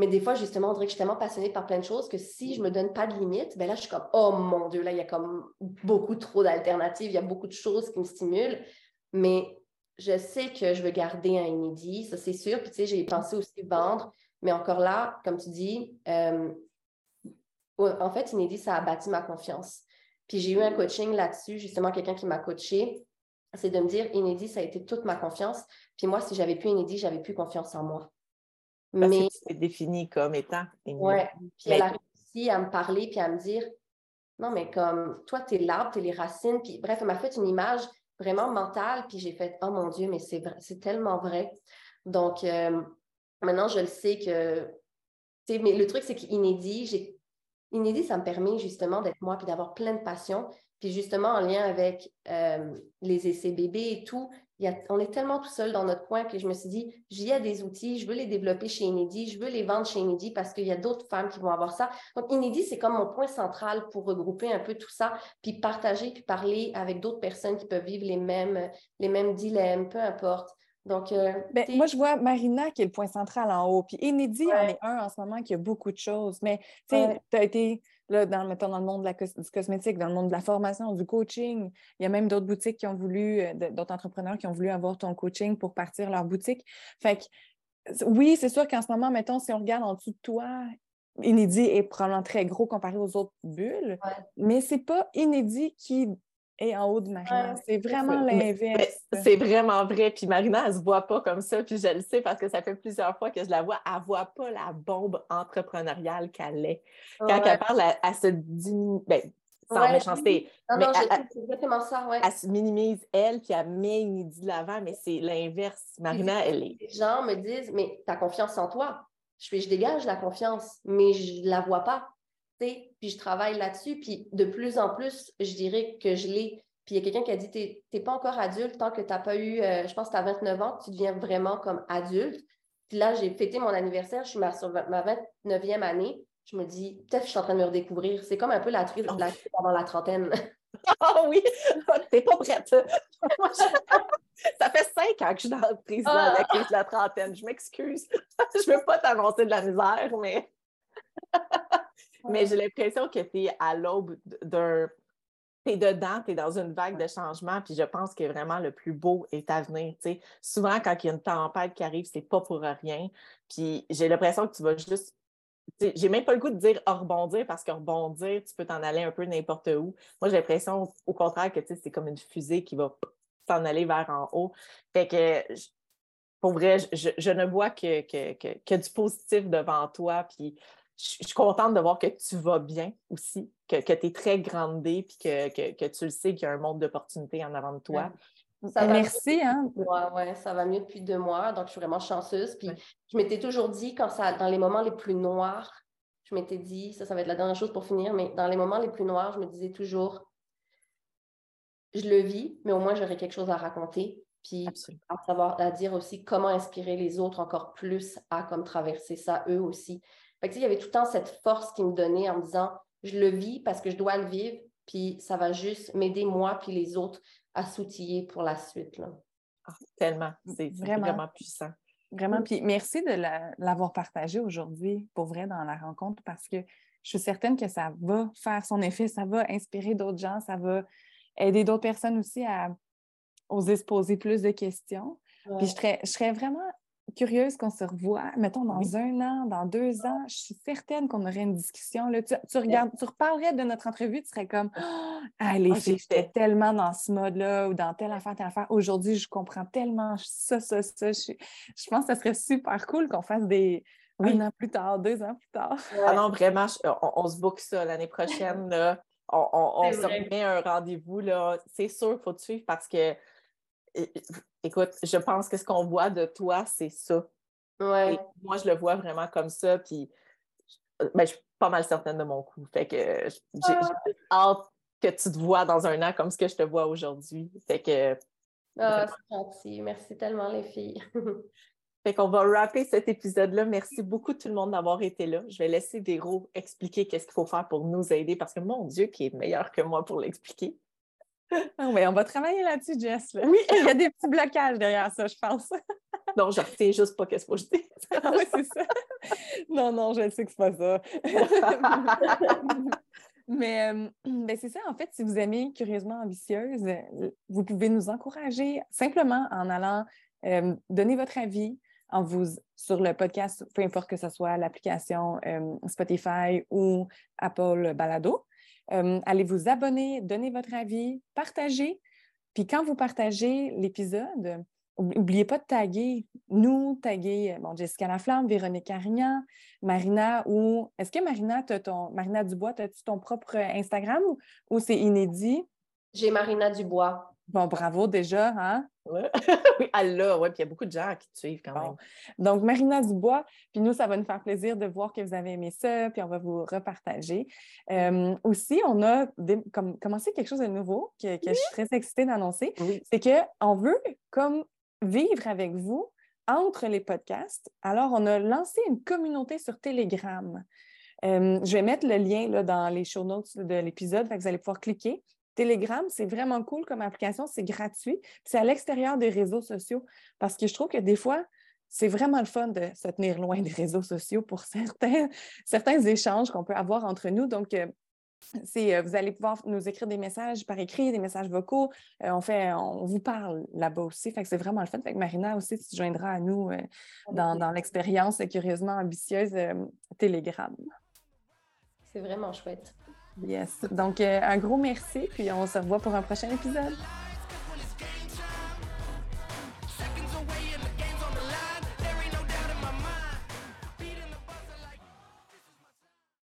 mais des fois, justement, on dirait que je suis tellement passionnée par plein de choses que si je ne me donne pas de limites, ben là, je suis comme, oh mon Dieu, là, il y a comme beaucoup trop d'alternatives, il y a beaucoup de choses qui me stimulent. Mais je sais que je veux garder un inédit, ça c'est sûr. Puis tu sais, j'ai pensé aussi vendre. Mais encore là, comme tu dis, euh, en fait, inédit, ça a bâti ma confiance. Puis j'ai eu un coaching là-dessus, justement, quelqu'un qui m'a coaché. C'est de me dire, inédit, ça a été toute ma confiance. Puis moi, si j'avais plus inédit, j'avais plus confiance en moi. Parce mais c'est défini comme étant. Oui. Puis elle a réussi à me parler puis à me dire non, mais comme toi, tu es l'arbre, tu es les racines. Puis bref, elle m'a fait une image vraiment mentale. Puis j'ai fait oh mon Dieu, mais c'est c'est tellement vrai. Donc euh, maintenant, je le sais que. Mais le truc, c'est qu'inédit, Inédit, ça me permet justement d'être moi puis d'avoir plein de passion. Puis justement, en lien avec euh, les essais bébés et tout, on est tellement tout seul dans notre coin que je me suis dit, j'y ai des outils, je veux les développer chez Inédit, je veux les vendre chez Inédit parce qu'il y a d'autres femmes qui vont avoir ça. Donc, Inédit, c'est comme mon point central pour regrouper un peu tout ça, puis partager, puis parler avec d'autres personnes qui peuvent vivre les mêmes, les mêmes dilemmes, peu importe. Donc, euh, ben, moi, je vois Marina qui est le point central en haut. Puis Inédit en est un en ce moment qui a beaucoup de choses. Mais tu as été Là, dans, mettons, dans le monde de la du cosmétique, dans le monde de la formation, du coaching, il y a même d'autres boutiques qui ont voulu, euh, d'autres entrepreneurs qui ont voulu avoir ton coaching pour partir leur boutique. Fait que, oui, c'est sûr qu'en ce moment, mettons, si on regarde en dessous de toi, Inédit est probablement très gros comparé aux autres bulles, mais c'est pas Inédit qui et en haut de Marina. c'est vraiment l'inverse. C'est vraiment vrai. Puis Marina, elle ne se voit pas comme ça. Puis je le sais parce que ça fait plusieurs fois que je la vois. Elle ne voit pas la bombe entrepreneuriale qu'elle est. Quand elle parle, elle, se diminue. Ben, sans méchanceté. Non, non, c'est exactement ça, ouais. Elle se minimise, elle, puis elle met une idée de l'avant, mais c'est l'inverse. Marina, elle est... Les gens me disent, mais tu as confiance en toi. Je, je dégage la confiance, mais je ne la vois pas puis je travaille là-dessus, puis de plus en plus, je dirais que je l'ai. Puis il y a quelqu'un qui a dit, tu n'es pas encore adulte tant que tu n'as pas eu, euh, je pense que tu as 29 ans, tu deviens vraiment comme adulte. Puis là, j'ai fêté mon anniversaire, je suis ma, sur ma 29e année. Je me dis, peut-être que je suis en train de me redécouvrir. C'est comme un peu la crise avant la trentaine. Ah oui, t'es pas prête. Ça fait cinq ans que je suis dans la crise, de la crise de la trentaine. Je m'excuse. Je ne veux pas t'annoncer de la misère, mais. Mais j'ai l'impression que tu es à l'aube d'un. Tu es dedans, tu es dans une vague de changement, puis je pense que vraiment le plus beau est à venir. Souvent, quand il y a une tempête qui arrive, c'est pas pour rien. Puis j'ai l'impression que tu vas juste j'ai même pas le goût de dire rebondir parce que rebondir, tu peux t'en aller un peu n'importe où. Moi, j'ai l'impression, au contraire, que c'est comme une fusée qui va s'en aller vers en haut. Fait que, pour vrai, je, ne vois que, que, que, du positif devant toi. Puis je suis contente de voir que tu vas bien aussi, que, tu es très grandée, puis que, tu le sais qu'il y a un monde d'opportunités en avant de toi. Ça Merci. Hein? Ouais, ça va mieux depuis deux mois, donc je suis vraiment chanceuse. Puis je m'étais toujours dit, quand ça, dans les moments les plus noirs, je m'étais dit, ça, ça va être la dernière chose pour finir, mais dans les moments les plus noirs, je me disais toujours, je le vis, mais au moins j'aurai quelque chose à raconter. Puis à savoir à dire aussi comment inspirer les autres encore plus à comme traverser ça eux aussi. Fait que, il y avait tout le temps cette force qui me donnait en me disant je le vis parce que je dois le vivre, puis ça va juste m'aider moi puis les autres à s'outiller pour la suite. Là. Ah, tellement, c'est vraiment. puissant. Vraiment, puis merci de l'avoir partagé aujourd'hui, pour vrai, dans la rencontre, parce que je suis certaine que ça va faire son effet, ça va inspirer d'autres gens, ça va aider d'autres personnes aussi à oser se poser plus de questions. Puis je serais, je serais vraiment curieuse qu'on se revoie, mettons, dans un an, dans deux ans, je suis certaine qu'on aurait une discussion. Là. Tu, tu, regardes, tu reparlerais de notre entrevue, tu serais comme Ah, les filles, j'étais tellement dans ce mode-là ou dans telle affaire, telle affaire. Aujourd'hui, je comprends tellement ça, ça, ça. Je, je pense que ça serait super cool qu'on fasse des. Un an plus tard, deux ans plus tard. Ah non, vraiment, on, se book ça l'année prochaine. Là. On, on, se remet un rendez-vous. C'est sûr qu'il faut te suivre parce que écoute, je pense que ce qu'on voit de toi, c'est ça. Ouais. moi, je le vois vraiment comme ça, puis ben, je suis pas mal certaine de mon coup. Fait que j'ai ah. hâte que tu te vois dans un an comme ce que je te vois aujourd'hui. Fait que. Ah, c'est gentil. Merci tellement, les filles. fait qu'on va rapper cet épisode-là. Merci beaucoup tout le monde d'avoir été là. Je vais laisser Véro expliquer qu'est-ce qu'il faut faire pour nous aider parce que mon Dieu, qui est meilleur que moi pour l'expliquer. Ah on va travailler là-dessus, Jess. Oui, il y a des petits blocages derrière ça, je pense. non, je retiens juste pas qu'est-ce que je dis. ah oui, c'est ça. Non, non, je sais que c'est pas ça. Mais euh, ben, c'est ça, en fait, si vous aimez Curieusement Ambitieuse, vous pouvez nous encourager simplement en allant euh, donner votre avis en vous, sur le podcast, peu importe que ce soit l'application euh, Spotify ou Apple Balado. Euh, allez vous abonner, donner votre avis, partagez. Puis quand vous partagez l'épisode, n'oubliez pas de taguer nous, taguer bon, Jessica Laflamme, Véronique Carignan, Marina ou est-ce que Marina, as ton Marina Dubois, as-tu ton propre Instagram ou c'est inédit? J'ai Marina Dubois. Bon, bravo déjà, hein? oui, elle oui, puis il y a beaucoup de gens qui te suivent quand même. Donc, Marina Dubois, puis nous, ça va nous faire plaisir de voir que vous avez aimé ça, puis on va vous repartager. Euh, aussi, on a commencé quelque chose de nouveau que, je suis très excitée d'annoncer. C'est qu'on veut comme vivre avec vous entre les podcasts. Alors, on a lancé une communauté sur Telegram. Euh, je vais mettre le lien là, dans les show notes de l'épisode, vous allez pouvoir cliquer. Telegram, c'est vraiment cool comme application, c'est gratuit. C'est à l'extérieur des réseaux sociaux parce que je trouve que des fois, c'est vraiment le fun de se tenir loin des réseaux sociaux pour certains, certains échanges qu'on peut avoir entre nous. Donc, euh, euh, vous allez pouvoir nous écrire des messages par écrit, des messages vocaux. Euh, on, fait, on vous parle là-bas aussi. Fait que c'est vraiment le fun. Fait que Marina aussi, tu te joindras à nous dans, dans l'expérience curieusement ambitieuse Telegram. C'est vraiment chouette. Yes. Donc, euh, un gros merci, puis on se revoit pour un prochain épisode.